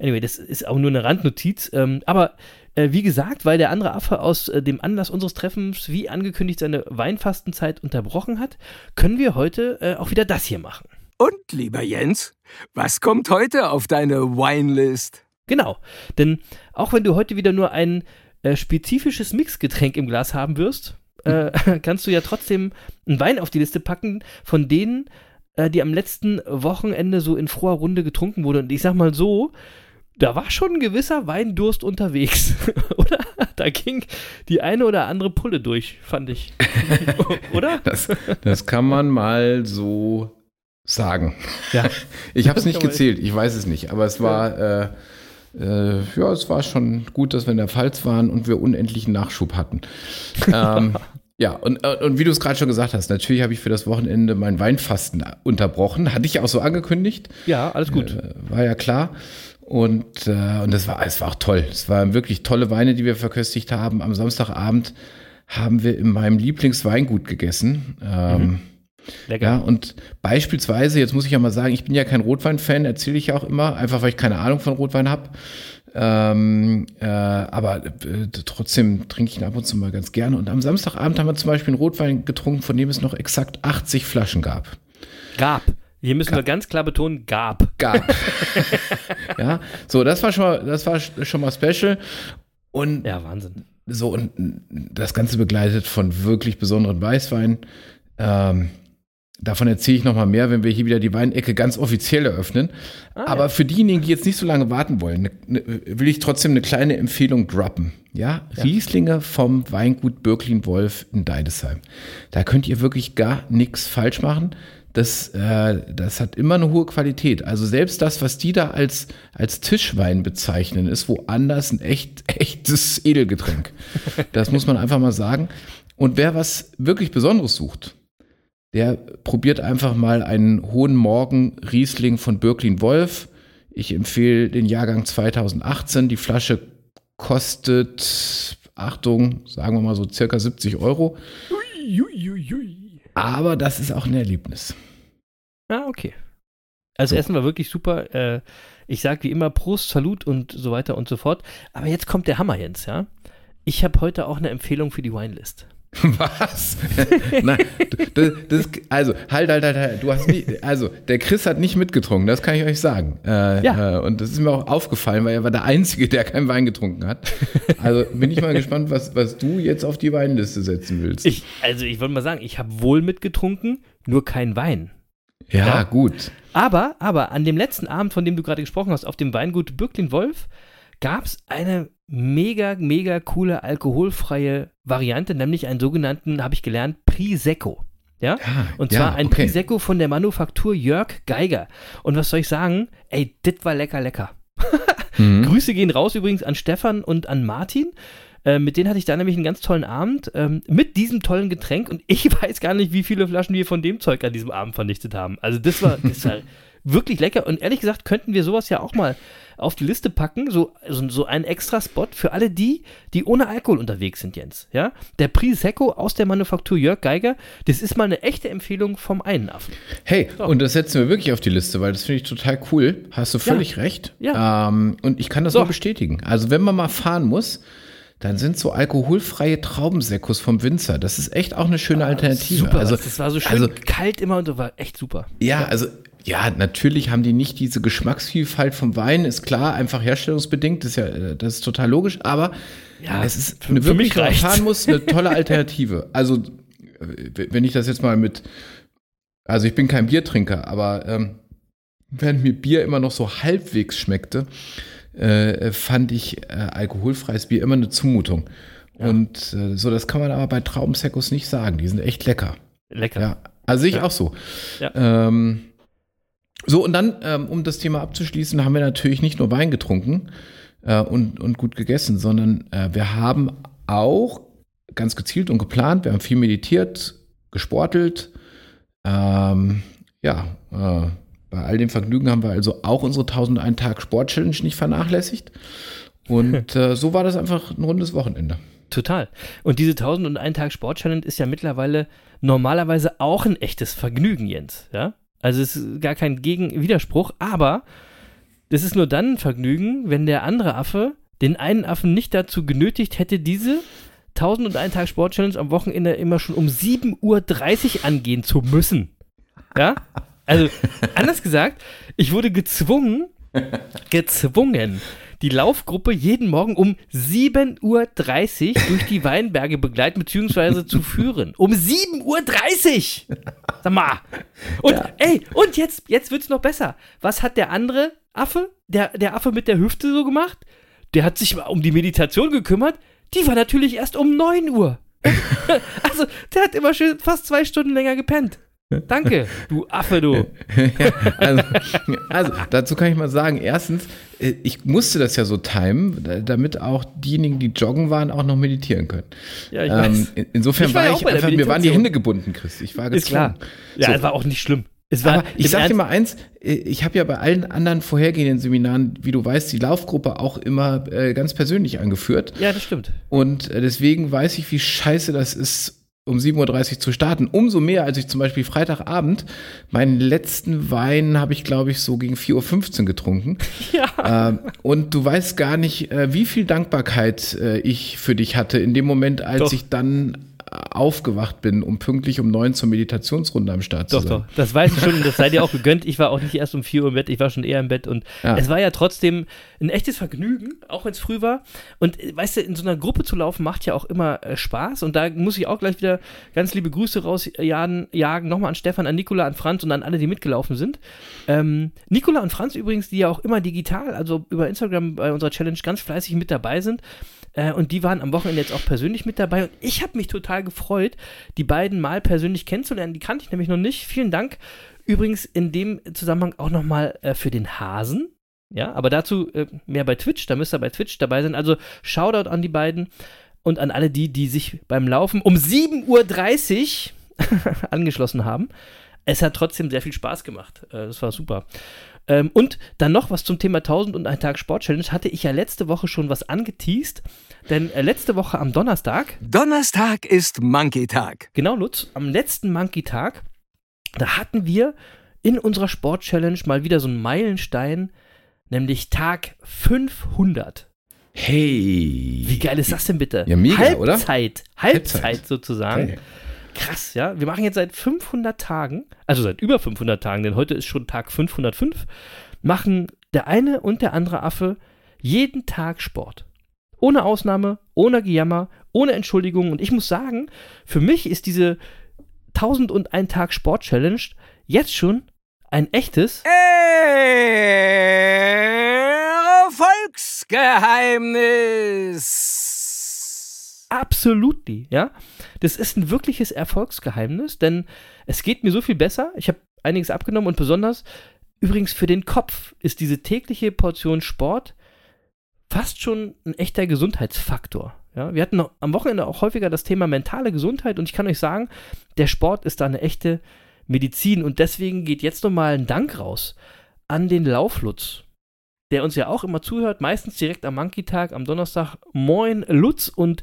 Anyway, das ist auch nur eine Randnotiz. Ähm, aber äh, wie gesagt, weil der andere Affe aus äh, dem Anlass unseres Treffens, wie angekündigt, seine Weinfastenzeit unterbrochen hat, können wir heute äh, auch wieder das hier machen. Und, lieber Jens, was kommt heute auf deine Winelist? Genau. Denn auch wenn du heute wieder nur ein äh, spezifisches Mixgetränk im Glas haben wirst, äh, kannst du ja trotzdem einen Wein auf die Liste packen, von denen, äh, die am letzten Wochenende so in froher Runde getrunken wurde. Und ich sag mal so, da war schon ein gewisser Weindurst unterwegs, oder? Da ging die eine oder andere Pulle durch, fand ich. oder? Das, das kann man mal so sagen. Ja. Ich habe es nicht gezählt, ich weiß es nicht, aber es war, äh, äh, ja, es war schon gut, dass wir in der Pfalz waren und wir unendlichen Nachschub hatten. ähm, ja, und, äh, und wie du es gerade schon gesagt hast, natürlich habe ich für das Wochenende mein Weinfasten unterbrochen. Hatte ich auch so angekündigt. Ja, alles gut. Äh, war ja klar. Und, äh, und das war, es war auch toll. Es waren wirklich tolle Weine, die wir verköstigt haben. Am Samstagabend haben wir in meinem Lieblingsweingut gegessen. Ähm, Lecker. ja, und beispielsweise, jetzt muss ich ja mal sagen, ich bin ja kein Rotwein-Fan, erzähle ich ja auch immer, einfach weil ich keine Ahnung von Rotwein habe. Ähm, äh, aber äh, trotzdem trinke ich ihn ab und zu mal ganz gerne. Und am Samstagabend haben wir zum Beispiel einen Rotwein getrunken, von dem es noch exakt 80 Flaschen gab. Gab. Hier müssen wir ganz klar betonen, gab. Gab. ja, so, das war schon mal, das war schon mal special. Und Ja, Wahnsinn. so, und das Ganze begleitet von wirklich besonderen Weißwein. Ähm, davon erzähle ich nochmal mehr, wenn wir hier wieder die Weinecke ganz offiziell eröffnen. Ah, Aber ja. für diejenigen, die jetzt nicht so lange warten wollen, ne, ne, will ich trotzdem eine kleine Empfehlung droppen. Ja, Rieslinge vom Weingut Birklin-Wolf in Deidesheim. Da könnt ihr wirklich gar nichts falsch machen. Das, äh, das hat immer eine hohe Qualität. Also selbst das, was die da als, als Tischwein bezeichnen, ist woanders ein echt, echtes Edelgetränk. Das muss man einfach mal sagen. Und wer was wirklich Besonderes sucht, der probiert einfach mal einen hohen Morgen Riesling von Birklin Wolf. Ich empfehle den Jahrgang 2018. Die Flasche kostet, Achtung, sagen wir mal so circa 70 Euro. Aber das ist auch ein Erlebnis. Ah, okay. Also So. Essen war wirklich super. Äh, ich sage wie immer Prost, Salut und so weiter und so fort. Aber jetzt kommt der Hammer, Jens, ja. Ich habe heute auch eine Empfehlung für die Winelist. Was? Nein, das, das, also halt, halt, halt, halt. Du hast nie, also der Chris hat nicht mitgetrunken, das kann ich euch sagen. Äh, Ja. Äh, und das ist mir auch aufgefallen, weil er war der Einzige, der keinen Wein getrunken hat. Also bin ich mal gespannt, was, was du jetzt auf die Weinliste setzen willst. Ich, also ich würde mal sagen, ich habe wohl mitgetrunken, nur kein Wein. ja, Ja. gut. Aber, aber an dem letzten Abend, von dem du gerade gesprochen hast, auf dem Weingut Bürklin Wolf, gab es eine mega, mega coole alkoholfreie Variante, nämlich einen sogenannten, habe ich gelernt, Prisecco. Ja? Ah, Und ja, zwar ein okay. Prisecco von der Manufaktur Jörg Geiger. Und was soll ich sagen? Ey, das war lecker, lecker. Mhm. Grüße gehen raus übrigens an Stefan und an Martin. Äh, mit denen hatte ich da nämlich einen ganz tollen Abend ähm, mit diesem tollen Getränk und ich weiß gar nicht, wie viele Flaschen wir von dem Zeug an diesem Abend vernichtet haben. Also das war, das war wirklich lecker und ehrlich gesagt könnten wir sowas ja auch mal auf die Liste packen, so, so, so einen extra Spot für alle die, die ohne Alkohol unterwegs sind, Jens. Ja? Der Prisecco aus der Manufaktur Jörg Geiger, das ist mal eine echte Empfehlung vom einen Affen. Hey, und das setzen wir wirklich auf die Liste, weil das finde ich total cool. Hast du völlig recht. Ja. Ähm, und ich kann das So. nur bestätigen. Also wenn man mal fahren muss, dann sind so alkoholfreie Traubensäckos vom Winzer. Das ist echt auch eine schöne Alternative. Ah, Super, also, das war so schön also kalt immer und so war echt super. ja, also ja, natürlich haben die nicht diese Geschmacksvielfalt vom Wein, ist klar, einfach herstellungsbedingt, das ist ja, äh, das ist total logisch, aber Ja, es ist für- eine für wirklich, mich wenn man reicht's. fahren muss, eine tolle Alternative. Also, äh, wenn ich das jetzt mal mit, also ich bin kein Biertrinker, aber ähm, während mir Bier immer noch so halbwegs schmeckte, äh, fand ich äh, alkoholfreies Bier immer eine Zumutung. Und äh, so, das kann man aber bei Traubensäckos nicht sagen. Die sind echt lecker. Lecker. Ja, also ich Ja. auch so. Ja. Ähm, so, und dann, ähm, um das Thema abzuschließen, haben wir natürlich nicht nur Wein getrunken äh, und, und gut gegessen, sondern äh, wir haben auch ganz gezielt und geplant, wir haben viel meditiert, gesportelt. Ähm, ja, äh, bei all dem Vergnügen haben wir also auch unsere 1001 Tag Sport Challenge nicht vernachlässigt. Und äh, so war das einfach ein rundes Wochenende. Total. Und diese 1001 Tag Sport Challenge ist ja mittlerweile normalerweise auch ein echtes Vergnügen, Jens. Ja? Also es ist gar kein Gegenwiderspruch, aber das ist nur dann ein Vergnügen, wenn der andere Affe den einen Affen nicht dazu genötigt hätte, diese 1001 Tag Sport Challenge am Wochenende immer schon um 7.30 Uhr angehen zu müssen. Ja? Also, anders gesagt, ich wurde gezwungen, gezwungen, die Laufgruppe jeden Morgen um 7.30 Uhr durch die Weinberge begleiten bzw. zu führen. Um 7.30 Uhr! Sag mal. Und ey, und jetzt, jetzt wird's noch besser. Was hat der andere Affe, der, der Affe mit der Hüfte so gemacht? Der hat sich mal um die Meditation gekümmert. Die war natürlich erst um 9 Uhr. also, der hat immer schön fast zwei Stunden länger gepennt. Danke, du Affe, du. also, also, dazu kann ich mal sagen, erstens, äh, ich musste das ja so timen, da- damit auch diejenigen, die joggen waren, auch noch meditieren können. Ja, ich Ähm, weiß. in- insofern Ich war war ja ich einfach, mir waren die. Hände gebunden, Chris. Ich war Ist klar. gezwungen. Ja, So. es war auch nicht schlimm. War ich sag dir mal eins, äh, ich habe ja bei allen anderen vorhergehenden Seminaren, wie du weißt, die Laufgruppe auch immer äh, ganz persönlich angeführt. Ja, das stimmt. Und äh, deswegen weiß ich, wie scheiße das ist, um 7.30 Uhr zu starten. Umso mehr, als ich zum Beispiel Freitagabend meinen letzten Wein habe ich, glaube ich, so gegen 4.15 Uhr getrunken. Ja. Ähm, und du weißt gar nicht, äh, wie viel Dankbarkeit äh, ich für dich hatte in dem Moment, als Doch. ich dann äh, aufgewacht bin, um pünktlich um neun zur Meditationsrunde am Start Doch, zu sein. doch. Das weiß ich schon. Das sei dir auch gegönnt. Ich war auch nicht erst um 4 Uhr im Bett. Ich war schon eher im Bett. Und Ja. es war ja trotzdem ein echtes Vergnügen, auch wenn es früh war. Und äh, weißt du, in so einer Gruppe zu laufen macht ja auch immer äh, Spaß. Und da muss ich auch gleich wieder ganz liebe Grüße rausjagen. Jagen. Nochmal an Stefan, an Nikola, an Franz und an alle, die mitgelaufen sind. Ähm, Nikola und Franz übrigens, die ja auch immer digital, also über Instagram bei unserer Challenge ganz fleißig mit dabei sind. Äh, und die waren am Wochenende jetzt auch persönlich mit dabei. Und ich habe mich total gefreut, die beiden mal persönlich kennenzulernen. Die kannte ich nämlich noch nicht. Vielen Dank. Übrigens in dem Zusammenhang auch nochmal äh, für den Hasen. Ja, aber dazu äh, mehr bei Twitch. Da müsst ihr bei Twitch dabei sein. Also Shoutout an die beiden und an alle die, die sich beim Laufen um 7.30 Uhr angeschlossen haben. Es hat trotzdem sehr viel Spaß gemacht. Äh, das war super. Ähm, und dann noch was zum Thema 1000 und ein Tag Sport Challenge. Hatte ich ja letzte Woche schon was angeteased. Denn äh, letzte Woche am Donnerstag, Donnerstag ist Monkey-Tag. genau Lutz, am letzten Monkey-Tag, da hatten wir in unserer Sport Challenge mal wieder so einen Meilenstein, nämlich Tag 500. Hey. Wie geil ist das denn bitte? Ja, mega, Halbzeit, oder? Halbzeit, Halbzeit. sozusagen. Geil. Krass, ja. Wir machen jetzt seit 500 Tagen, also seit über 500 Tagen, denn heute ist schon Tag 505, machen der eine und der andere Affe jeden Tag Sport. Ohne Ausnahme, ohne Gejammer, ohne Entschuldigung. Und ich muss sagen, für mich ist diese 1001 Tag Sport Challenge jetzt schon ein echtes Erfolgsgeheimnis. Absolutely, ja. Das ist ein wirkliches Erfolgsgeheimnis, denn es geht mir so viel besser. Ich habe einiges abgenommen und besonders übrigens für den Kopf ist diese tägliche Portion Sport fast schon ein echter Gesundheitsfaktor. Ja, wir hatten am Wochenende auch häufiger das Thema mentale Gesundheit und ich kann euch sagen, der Sport ist da eine echte Medizin und deswegen geht jetzt nochmal ein Dank raus an den Lauflutz, der uns ja auch immer zuhört, meistens direkt am Monkey-Tag am Donnerstag. Moin Lutz und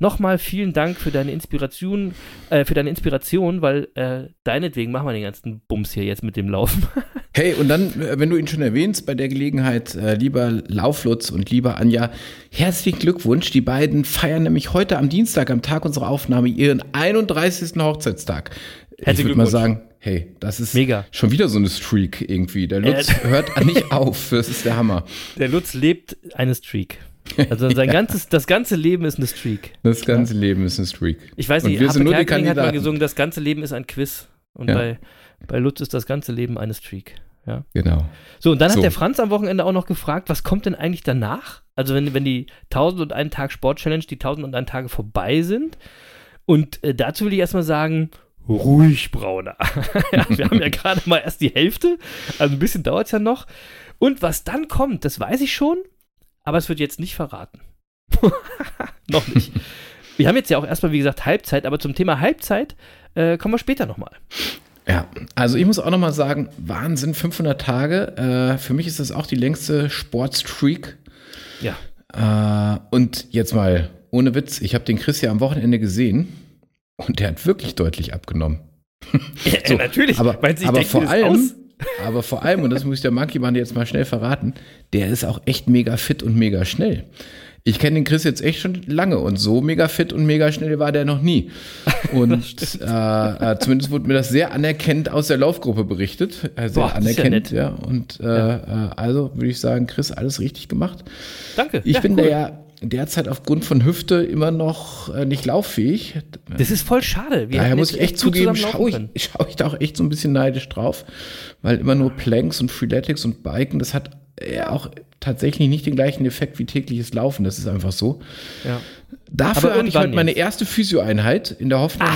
nochmal vielen Dank für deine Inspiration, äh, für deine Inspiration, weil äh, deinetwegen machen wir den ganzen Bums hier jetzt mit dem Laufen. Hey, und dann, äh, wenn du ihn schon erwähnst, bei der Gelegenheit, äh, lieber Lauflutz und lieber Anja, herzlichen Glückwunsch. Die beiden feiern nämlich heute am Dienstag, am Tag unserer Aufnahme, ihren 31. Hochzeitstag. ich Herzlichen würde mal sagen, hey, das ist Mega. schon wieder so eine Streak irgendwie. Der Lutz Äh, hört nicht auf. Das ist der Hammer. Der Lutz lebt eine Streak. Also sein ganzes, das ganze Leben ist eine Streak. Das ganze Leben ist eine Streak. Ich weiß Und nicht, die Kerkeling hat mal gesungen, das ganze Leben ist ein Quiz. Und Ja. bei, bei Lutz ist das ganze Leben eine Streak. Ja. Genau. So, und dann So. hat der Franz am Wochenende auch noch gefragt, was kommt denn eigentlich danach? Also wenn, wenn die 1001 Tag Sport Challenge, die 1001 Tage vorbei sind. Und äh, dazu will ich erstmal sagen, ruhig, Brauner. ja, wir haben ja gerade mal erst die Hälfte, also ein bisschen dauert es ja noch. Und was dann kommt, das weiß ich schon, aber es wird jetzt nicht verraten. noch nicht. Wir haben jetzt ja auch erstmal, wie gesagt, Halbzeit, aber zum Thema Halbzeit äh, kommen wir später nochmal. Ja, also ich muss auch nochmal sagen, Wahnsinn, 500 Tage. Äh, für mich ist das auch die längste Sportstreak. Ja. Äh, und jetzt mal, ohne Witz, ich habe den Chris ja am Wochenende gesehen und der hat wirklich deutlich abgenommen. So, natürlich. Aber, aber vor allem? Aber vor allem, und das muss ich der Monkey Band jetzt mal schnell verraten, der ist auch echt mega fit und mega schnell. Ich kenne den Chris jetzt echt schon lange und so mega fit und mega schnell war der noch nie. Und äh, äh, zumindest wurde mir das sehr anerkennend aus der Laufgruppe berichtet. Äh, sehr Boah, ist ja ja. Und äh, äh, also würde ich sagen, Chris, alles richtig gemacht. Danke. Ich Ja, bin cool. da ja derzeit aufgrund von Hüfte immer noch äh, nicht lauffähig. Das ist voll schade. Wir Daher muss ich echt zugeben, schaue ich, schau ich da auch echt so ein bisschen neidisch drauf, weil immer nur Planks und Freeletics und Biken, das hat äh, auch tatsächlich nicht den gleichen Effekt wie tägliches Laufen, das ist einfach so. Ja. Dafür hatte ich heute meine jetzt. erste Physioeinheit in der Hoffnung,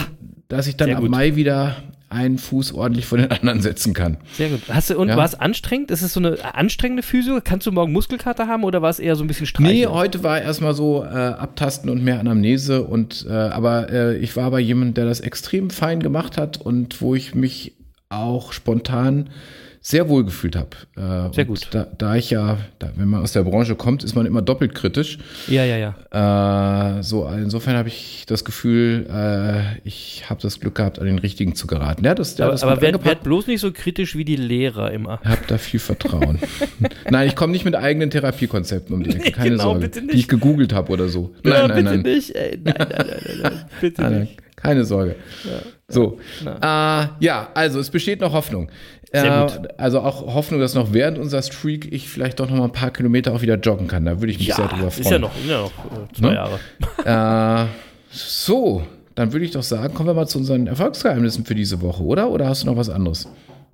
dass ich dann ab. Mai wieder einen Fuß ordentlich von den anderen setzen kann. Sehr gut. Hast du, und Ja. war es anstrengend? Ist es so eine anstrengende Physio? Kannst du morgen Muskelkater haben oder war es eher so ein bisschen streicheln? Nee, heute war erstmal so äh, Abtasten und mehr Anamnese und äh, aber äh, ich war aber jemand, der das extrem fein gemacht hat und wo ich mich auch spontan sehr wohl gefühlt habe. Äh, Sehr gut. Da, da ich ja, da, wenn man aus der Branche kommt, ist man immer doppelt kritisch. Ja, ja, ja. Äh, so insofern habe ich das Gefühl, äh, ich habe das Glück gehabt, an den richtigen zu geraten. Ja, das, der Aber, das aber werd, werd bloß nicht so kritisch wie die Lehrer immer. Hab da viel Vertrauen. Nein, ich komme nicht mit eigenen Therapiekonzepten um die Ecke. Keine genau, Sorge. bitte nicht. Die ich gegoogelt habe oder so. Ja, Nein, nein, bitte nein. nicht. Ey, nein, nein, nein, nein, nein. Bitte Nein, nein, nicht. keine Sorge. So. Äh, ja, also es besteht noch Hoffnung. Gut. Also auch Hoffnung, dass noch während unserer Streak ich vielleicht doch noch mal ein paar Kilometer auch wieder joggen kann. Da würde ich mich sehr drüber Ja, freuen. ist ja noch, ja noch äh, zwei Ne? Jahre. Äh, so, dann würde ich doch sagen, kommen wir mal zu unseren Erfolgsgeheimnissen für diese Woche, oder? Oder hast du noch was anderes?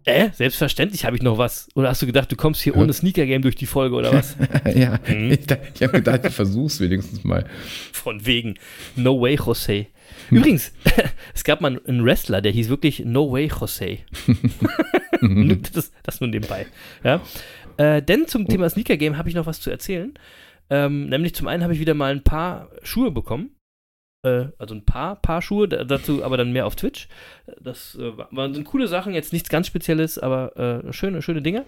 Äh, selbstverständlich habe ich noch was. Oder hast du gedacht, du kommst hier ohne Sneaker-Game durch die Folge oder was? ja, Mhm. ich, ich habe gedacht, ich versuch's wenigstens mal. Von wegen. No way, Jose. Übrigens, es gab mal einen Wrestler, der hieß wirklich No way, Jose. das, das nur nebenbei. Ja? Äh, denn zum Thema Sneaker Game habe ich noch was zu erzählen. Ähm, nämlich zum einen habe ich wieder mal ein paar Schuhe bekommen. Äh, also ein paar Paar Schuhe, da- dazu aber dann mehr auf Twitch. Das äh, waren sind coole Sachen, jetzt nichts ganz Spezielles, aber äh, schöne, schöne Dinge.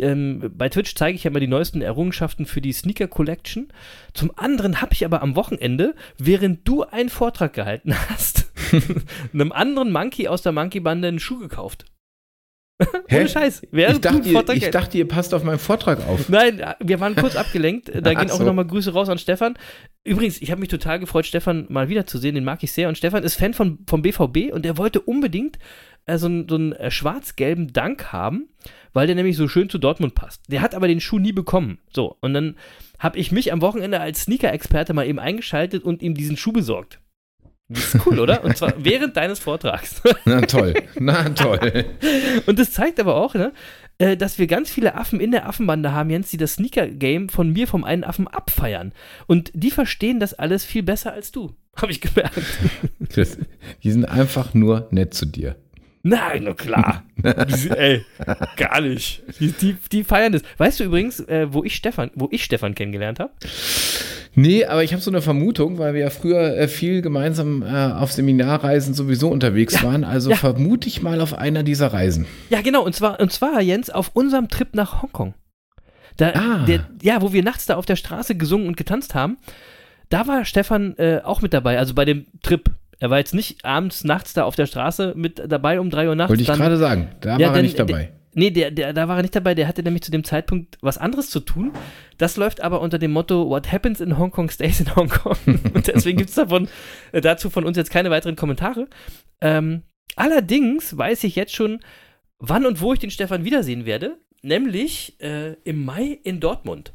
Ähm, bei Twitch zeige ich ja immer die neuesten Errungenschaften für die Sneaker Collection. Zum anderen habe ich aber am Wochenende, während du einen Vortrag gehalten hast, einem anderen Monkey aus der Monkey-Bande einen Schuh gekauft. Ohne Scheiß. Während Ich dachte, ihr, ich dachte, ihr passt auf meinen Vortrag auf. Nein, wir waren kurz abgelenkt. Da Ach gehen auch so. nochmal Grüße raus an Stefan. Übrigens, ich habe mich total gefreut, Stefan mal wiederzusehen. Den mag ich sehr. Und Stefan ist Fan von, vom BVB und der wollte unbedingt äh, so, einen- so einen äh, schwarz-gelben Dank haben, weil der nämlich so schön zu Dortmund passt. Der hat aber den Schuh nie bekommen. So, und dann habe ich mich am Wochenende als Sneaker-Experte mal eben eingeschaltet und ihm diesen Schuh besorgt. Das ist cool, oder? Und zwar während deines Vortrags. Na toll, na toll. Und das zeigt aber auch, ne, äh, dass wir ganz viele Affen in der Affenbande haben, Jens, die das Sneaker-Game von mir, vom einen Affen abfeiern. Und die verstehen das alles viel besser als du, habe ich gemerkt. Das, die sind einfach nur nett zu dir. Nein, na klar. Ey, gar nicht. Die, die, die feiern das. Weißt du übrigens, äh, wo ich Stefan, wo ich Stefan kennengelernt habe? Nee, aber ich habe so eine Vermutung, weil wir ja früher äh, viel gemeinsam äh, auf Seminarreisen sowieso unterwegs Ja, waren. Also ja. vermute ich mal auf einer dieser Reisen. Ja, genau. Und zwar, und zwar, Jens, auf unserem Trip nach Hongkong. Da, Ah. der, ja, wo wir nachts da auf der Straße gesungen und getanzt haben. Da war Stefan äh, auch mit dabei, also bei dem Trip. Er war jetzt nicht abends, nachts da auf der Straße mit dabei um 3 Uhr nachts. Wollte ich gerade sagen. Da Ja, war er nicht dabei. Nee, der, der, da war er nicht dabei, der hatte nämlich zu dem Zeitpunkt was anderes zu tun. Das läuft aber unter dem Motto, what happens in Hong Kong stays in Hong Kong. Und deswegen gibt es davon, äh, dazu von uns jetzt keine weiteren Kommentare. Ähm, allerdings weiß ich jetzt schon, wann und wo ich den Stefan wiedersehen werde, nämlich äh, im Mai in Dortmund.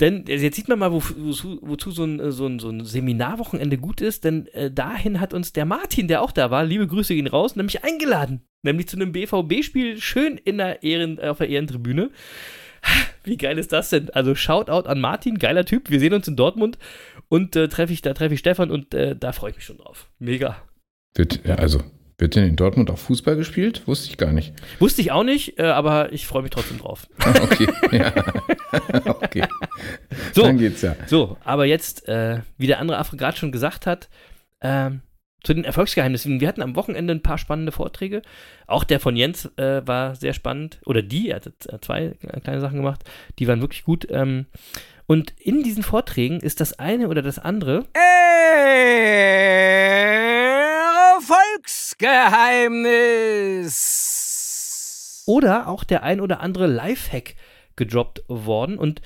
Denn äh, jetzt sieht man mal, wo, wozu, wozu so, ein, äh, so, ein, so ein Seminarwochenende gut ist, denn äh, dahin hat uns der Martin, der auch da war, liebe Grüße gehen raus, nämlich eingeladen. Nämlich zu einem BVB-Spiel schön in der Ehren, auf der Ehrentribüne. Wie geil ist das denn? Also Shoutout an Martin, geiler Typ. Wir sehen uns in Dortmund und äh, treffe ich, da treffe ich Stefan und äh, da freue ich mich schon drauf. Mega. Wird, ja, also, wird denn in Dortmund auch Fußball gespielt? Wusste ich gar nicht. Wusste ich auch nicht, äh, aber ich freue mich trotzdem drauf. Ah, Okay, ja. okay. So. Dann geht's ja. So, aber jetzt, äh, wie der andere Affe gerade schon gesagt hat, ähm, zu den Erfolgsgeheimnissen. Wir hatten am Wochenende ein paar spannende Vorträge. Auch der von Jens äh, war sehr spannend. Oder die, er hat äh, zwei kleine Sachen gemacht. Die waren wirklich gut. Ähm, und in diesen Vorträgen ist das eine oder das andere Erfolgsgeheimnis. oder auch der ein oder andere Lifehack gedroppt worden. Und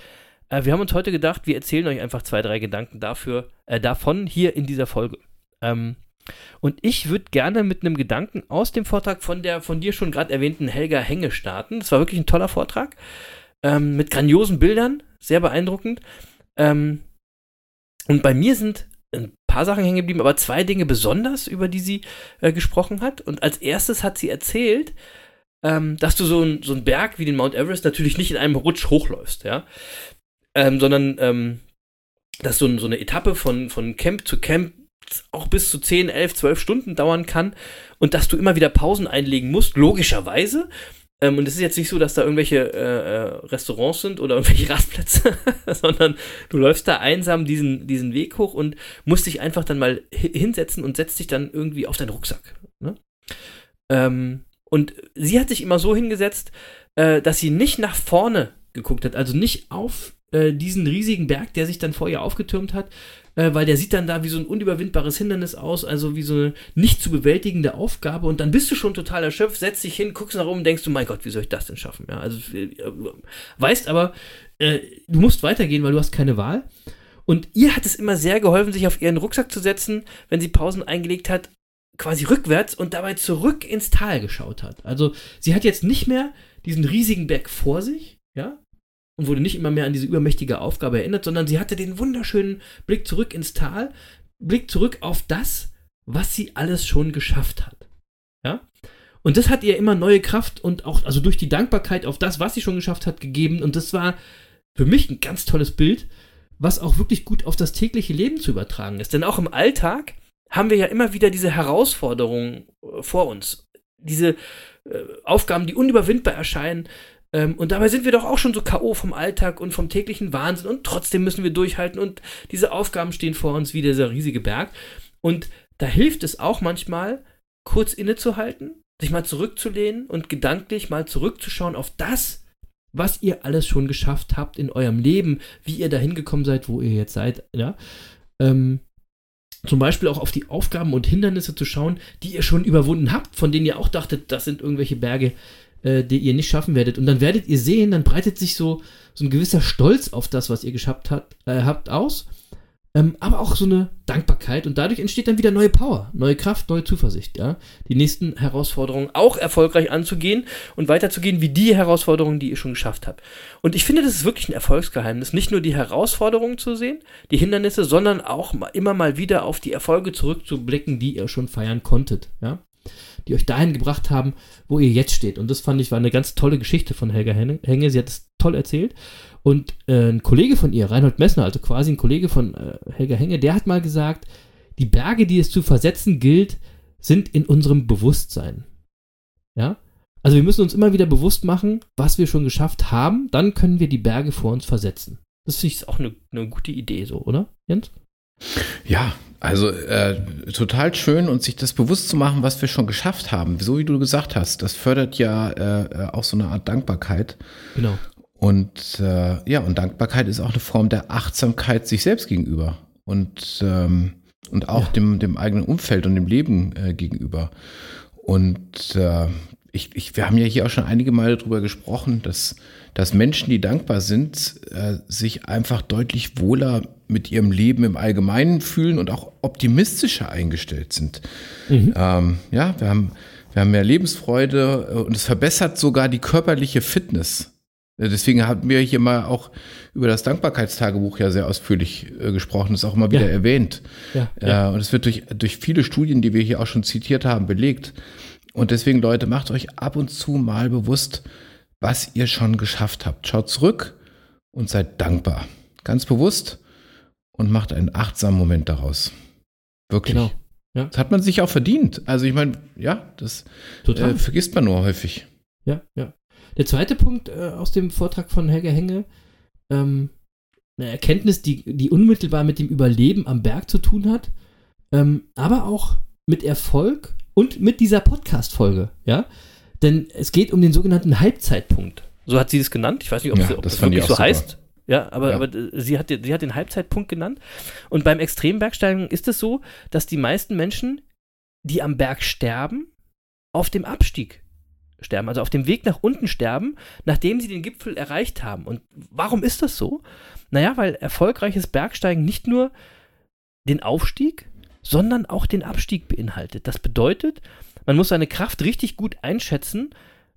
äh, wir haben uns heute gedacht, wir erzählen euch einfach zwei, drei Gedanken dafür, äh, davon hier in dieser Folge. Ähm, und ich würde gerne mit einem Gedanken aus dem Vortrag von der von dir schon gerade erwähnten Helga Henge starten. Das war wirklich ein toller Vortrag ähm, mit grandiosen Bildern, sehr beeindruckend. Ähm, und bei mir sind paar Sachen hängen geblieben, aber zwei Dinge besonders, über die sie äh, gesprochen hat. Und als erstes hat sie erzählt, ähm, dass du so, ein, so einen Berg wie den Mount Everest natürlich nicht in einem Rutsch hochläufst, ja. Ähm, sondern ähm, dass so, so eine Etappe von, von Camp zu Camp auch bis zu 10, 11, 12 Stunden dauern kann und dass du immer wieder Pausen einlegen musst, logischerweise. Ähm, und es ist jetzt nicht so, dass da irgendwelche äh, äh, Restaurants sind oder irgendwelche Rastplätze, sondern du läufst da einsam diesen, diesen Weg hoch und musst dich einfach dann mal hi- hinsetzen und setzt dich dann irgendwie auf deinen Rucksack. Ne? Ähm, und sie hat sich immer so hingesetzt, äh, dass sie nicht nach vorne geguckt hat, also nicht auf äh, diesen riesigen Berg, der sich dann vor ihr aufgetürmt hat, äh, weil der sieht dann da wie so ein unüberwindbares Hindernis aus, also wie so eine nicht zu bewältigende Aufgabe und dann bist du schon total erschöpft, setzt dich hin, guckst nach oben und denkst du, mein Gott, wie soll ich das denn schaffen? Ja, also äh, weißt aber, äh, du musst weitergehen, weil du hast keine Wahl. Und ihr hat es immer sehr geholfen, sich auf ihren Rucksack zu setzen, wenn sie Pausen eingelegt hat, quasi rückwärts und dabei zurück ins Tal geschaut hat. Also sie hat jetzt nicht mehr diesen riesigen Berg vor sich, ja, und wurde nicht immer mehr an diese übermächtige Aufgabe erinnert, sondern sie hatte den wunderschönen Blick zurück ins Tal, Blick zurück auf das, was sie alles schon geschafft hat. Ja? Und das hat ihr immer neue Kraft und auch, also durch die Dankbarkeit auf das, was sie schon geschafft hat, gegeben. Und das war für mich ein ganz tolles Bild, was auch wirklich gut auf das tägliche Leben zu übertragen ist. Denn auch im Alltag haben wir ja immer wieder diese Herausforderungen äh, vor uns. Diese äh, Aufgaben, die unüberwindbar erscheinen. Ähm, und dabei sind wir doch auch schon so K.O. vom Alltag und vom täglichen Wahnsinn und trotzdem müssen wir durchhalten und diese Aufgaben stehen vor uns wie dieser riesige Berg. Und da hilft es auch manchmal, kurz innezuhalten, sich mal zurückzulehnen und gedanklich mal zurückzuschauen auf das, was ihr alles schon geschafft habt in eurem Leben, wie ihr dahin gekommen seid, wo ihr jetzt seid, ja. Ähm, zum Beispiel auch auf die Aufgaben und Hindernisse zu schauen, die ihr schon überwunden habt, von denen ihr auch dachtet, das sind irgendwelche Berge, äh, die ihr nicht schaffen werdet. Und dann werdet ihr sehen, dann breitet sich so, so ein gewisser Stolz auf das, was ihr geschafft hat, äh, habt, aus. Ähm, aber auch so eine Dankbarkeit und dadurch entsteht dann wieder neue Power, neue Kraft, neue Zuversicht, ja. Die nächsten Herausforderungen auch erfolgreich anzugehen und weiterzugehen wie die Herausforderungen, die ihr schon geschafft habt. Und ich finde, das ist wirklich ein Erfolgsgeheimnis, nicht nur die Herausforderungen zu sehen, die Hindernisse, sondern auch immer mal wieder auf die Erfolge zurückzublicken, die ihr schon feiern konntet, ja die euch dahin gebracht haben, wo ihr jetzt steht. Und das fand ich war eine ganz tolle Geschichte von Helga Henge. Sie hat es toll erzählt. Und äh, ein Kollege von ihr, Reinhold Messner, also quasi ein Kollege von äh, Helga Henge, der hat mal gesagt, die Berge, die es zu versetzen gilt, sind in unserem Bewusstsein. Ja? Also wir müssen uns immer wieder bewusst machen, was wir schon geschafft haben, dann können wir die Berge vor uns versetzen. Das ich auch eine, eine gute Idee so, oder, Jens? Ja, also äh, total schön und sich das bewusst zu machen, was wir schon geschafft haben. So wie du gesagt hast, das fördert ja äh, auch so eine Art Dankbarkeit. Genau. Und äh, ja, und Dankbarkeit ist auch eine Form der Achtsamkeit sich selbst gegenüber und, ähm, und auch ja. dem, dem eigenen Umfeld und dem Leben äh, gegenüber. Und äh, ich, ich, wir haben ja hier auch schon einige Male darüber gesprochen, dass, dass Menschen, die dankbar sind, äh, sich einfach deutlich wohler mit ihrem Leben im Allgemeinen fühlen und auch optimistischer eingestellt sind. Mhm. Ähm, ja, wir haben, wir haben mehr Lebensfreude äh, und es verbessert sogar die körperliche Fitness. Äh, deswegen haben wir hier mal auch über das Dankbarkeitstagebuch ja sehr ausführlich äh, gesprochen, das ist auch immer wieder ja. erwähnt. Ja, ja. Äh, und es wird durch, durch viele Studien, die wir hier auch schon zitiert haben, belegt. Und deswegen, Leute, macht euch ab und zu mal bewusst, was ihr schon geschafft habt. Schaut zurück und seid dankbar. Ganz bewusst und macht einen achtsamen Moment daraus. Wirklich. Genau. Ja. Das hat man sich auch verdient. Also ich meine, ja, das äh, vergisst man nur häufig. Ja, ja. Der zweite Punkt äh, aus dem Vortrag von Helge Henge, ähm, eine Erkenntnis, die, die unmittelbar mit dem Überleben am Berg zu tun hat, ähm, aber auch mit Erfolg und mit dieser Podcast-Folge, ja. Denn es geht um den sogenannten Halbzeitpunkt. So hat sie es genannt. Ich weiß nicht, ob, ja, sie, ob das, das wirklich so super. heißt. Ja, aber, ja. aber sie, hat, sie hat den Halbzeitpunkt genannt. Und beim Extrembergsteigen ist es so, dass die meisten Menschen, die am Berg sterben, auf dem Abstieg sterben, also auf dem Weg nach unten sterben, nachdem sie den Gipfel erreicht haben. Und warum ist das so? Naja, weil erfolgreiches Bergsteigen nicht nur den Aufstieg, sondern auch den Abstieg beinhaltet. Das bedeutet, man muss seine Kraft richtig gut einschätzen,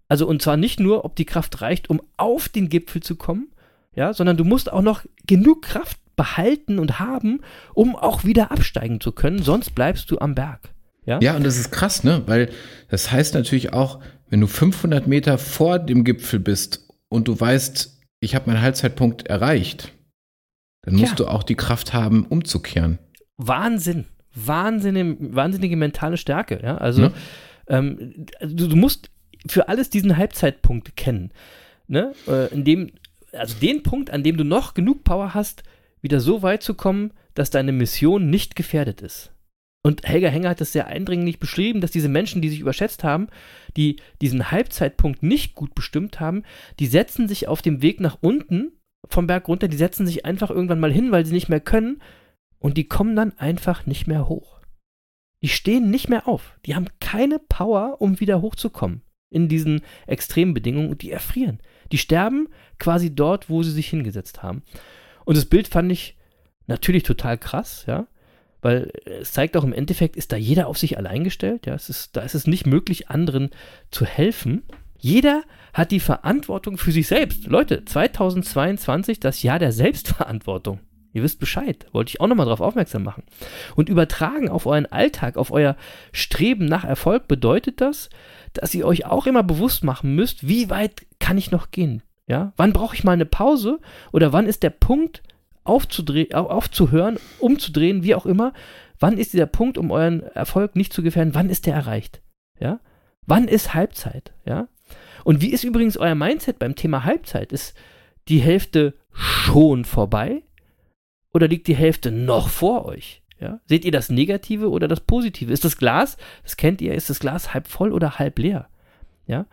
also und zwar nicht nur, ob die Kraft reicht, um auf den Gipfel zu kommen, ja, sondern du musst auch noch genug Kraft behalten und haben, um auch wieder absteigen zu können, sonst bleibst du am Berg. Ja, ja und das ist krass, ne? Weil das heißt natürlich auch, wenn du 500 Meter vor dem Gipfel bist und du weißt, ich habe meinen Halbzeitpunkt erreicht, dann musst ja. du auch die Kraft haben, umzukehren. Wahnsinn. Wahnsinnige, wahnsinnige mentale Stärke. Ja? Also, ja. Ähm, du, du, musst für alles diesen Halbzeitpunkt kennen. Ne? Äh, in dem also den Punkt, an dem du noch genug Power hast, wieder so weit zu kommen, dass deine Mission nicht gefährdet ist. Und Helga Henger hat das sehr eindringlich beschrieben, dass diese Menschen, die sich überschätzt haben, die diesen Halbzeitpunkt nicht gut bestimmt haben, die setzen sich auf dem Weg nach unten vom Berg runter, die setzen sich einfach irgendwann mal hin, weil sie nicht mehr können und die kommen dann einfach nicht mehr hoch. Die stehen nicht mehr auf. Die haben keine Power, um wieder hochzukommen in diesen extremen Bedingungen und die erfrieren. Die sterben quasi dort, wo sie sich hingesetzt haben. Und das Bild fand ich natürlich total krass, ja, weil es zeigt auch im Endeffekt, ist da jeder auf sich allein gestellt, ja, es ist, da ist es nicht möglich, anderen zu helfen. Jeder hat die Verantwortung für sich selbst. Leute, 2022, das Jahr der Selbstverantwortung. Ihr wisst Bescheid, wollte ich auch nochmal darauf aufmerksam machen. Und übertragen auf euren Alltag, auf euer Streben nach Erfolg bedeutet das, dass ihr euch auch immer bewusst machen müsst, wie weit kann ich noch gehen? Ja, wann brauche ich mal eine Pause oder wann ist der Punkt aufzuhören, umzudrehen, wie auch immer? Wann ist dieser Punkt, um euren Erfolg nicht zu gefährden? Wann ist der erreicht? Ja, wann ist Halbzeit? Ja, und wie ist übrigens euer Mindset beim Thema Halbzeit? Ist die Hälfte schon vorbei oder liegt die Hälfte noch vor euch? Ja? Seht ihr das Negative oder das Positive? Ist das Glas, das kennt ihr, ist das Glas halb voll oder halb leer? Ja?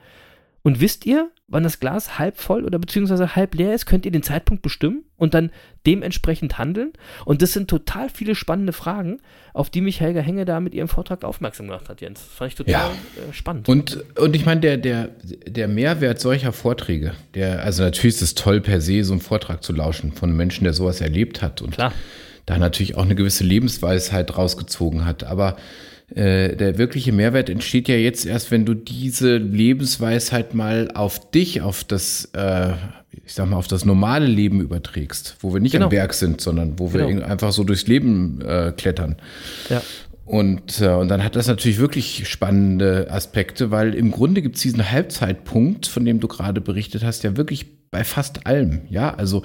Und wisst ihr, wann das Glas halb voll oder beziehungsweise halb leer ist? Könnt ihr den Zeitpunkt bestimmen und dann dementsprechend handeln? Und das sind total viele spannende Fragen, auf die mich Helga Henge da mit ihrem Vortrag aufmerksam gemacht hat, Jens. Das fand ich total Ja. äh, spannend. Und, und ich meine, der, der, der Mehrwert solcher Vorträge, der, also natürlich ist es toll per se, so einen Vortrag zu lauschen von einem Menschen, der sowas erlebt hat und Klar. da natürlich auch eine gewisse Lebensweisheit rausgezogen hat. Aber der wirkliche Mehrwert entsteht ja jetzt erst, wenn du diese Lebensweisheit mal auf dich, auf das, äh, ich sag mal, auf das normale Leben überträgst, wo wir nicht Genau. am Berg sind, sondern wo wir Genau. einfach so durchs Leben äh, klettern. Ja. Und, äh, und dann hat das natürlich wirklich spannende Aspekte, weil im Grunde gibt es diesen Halbzeitpunkt, von dem du gerade berichtet hast, ja wirklich bei fast allem. Ja, also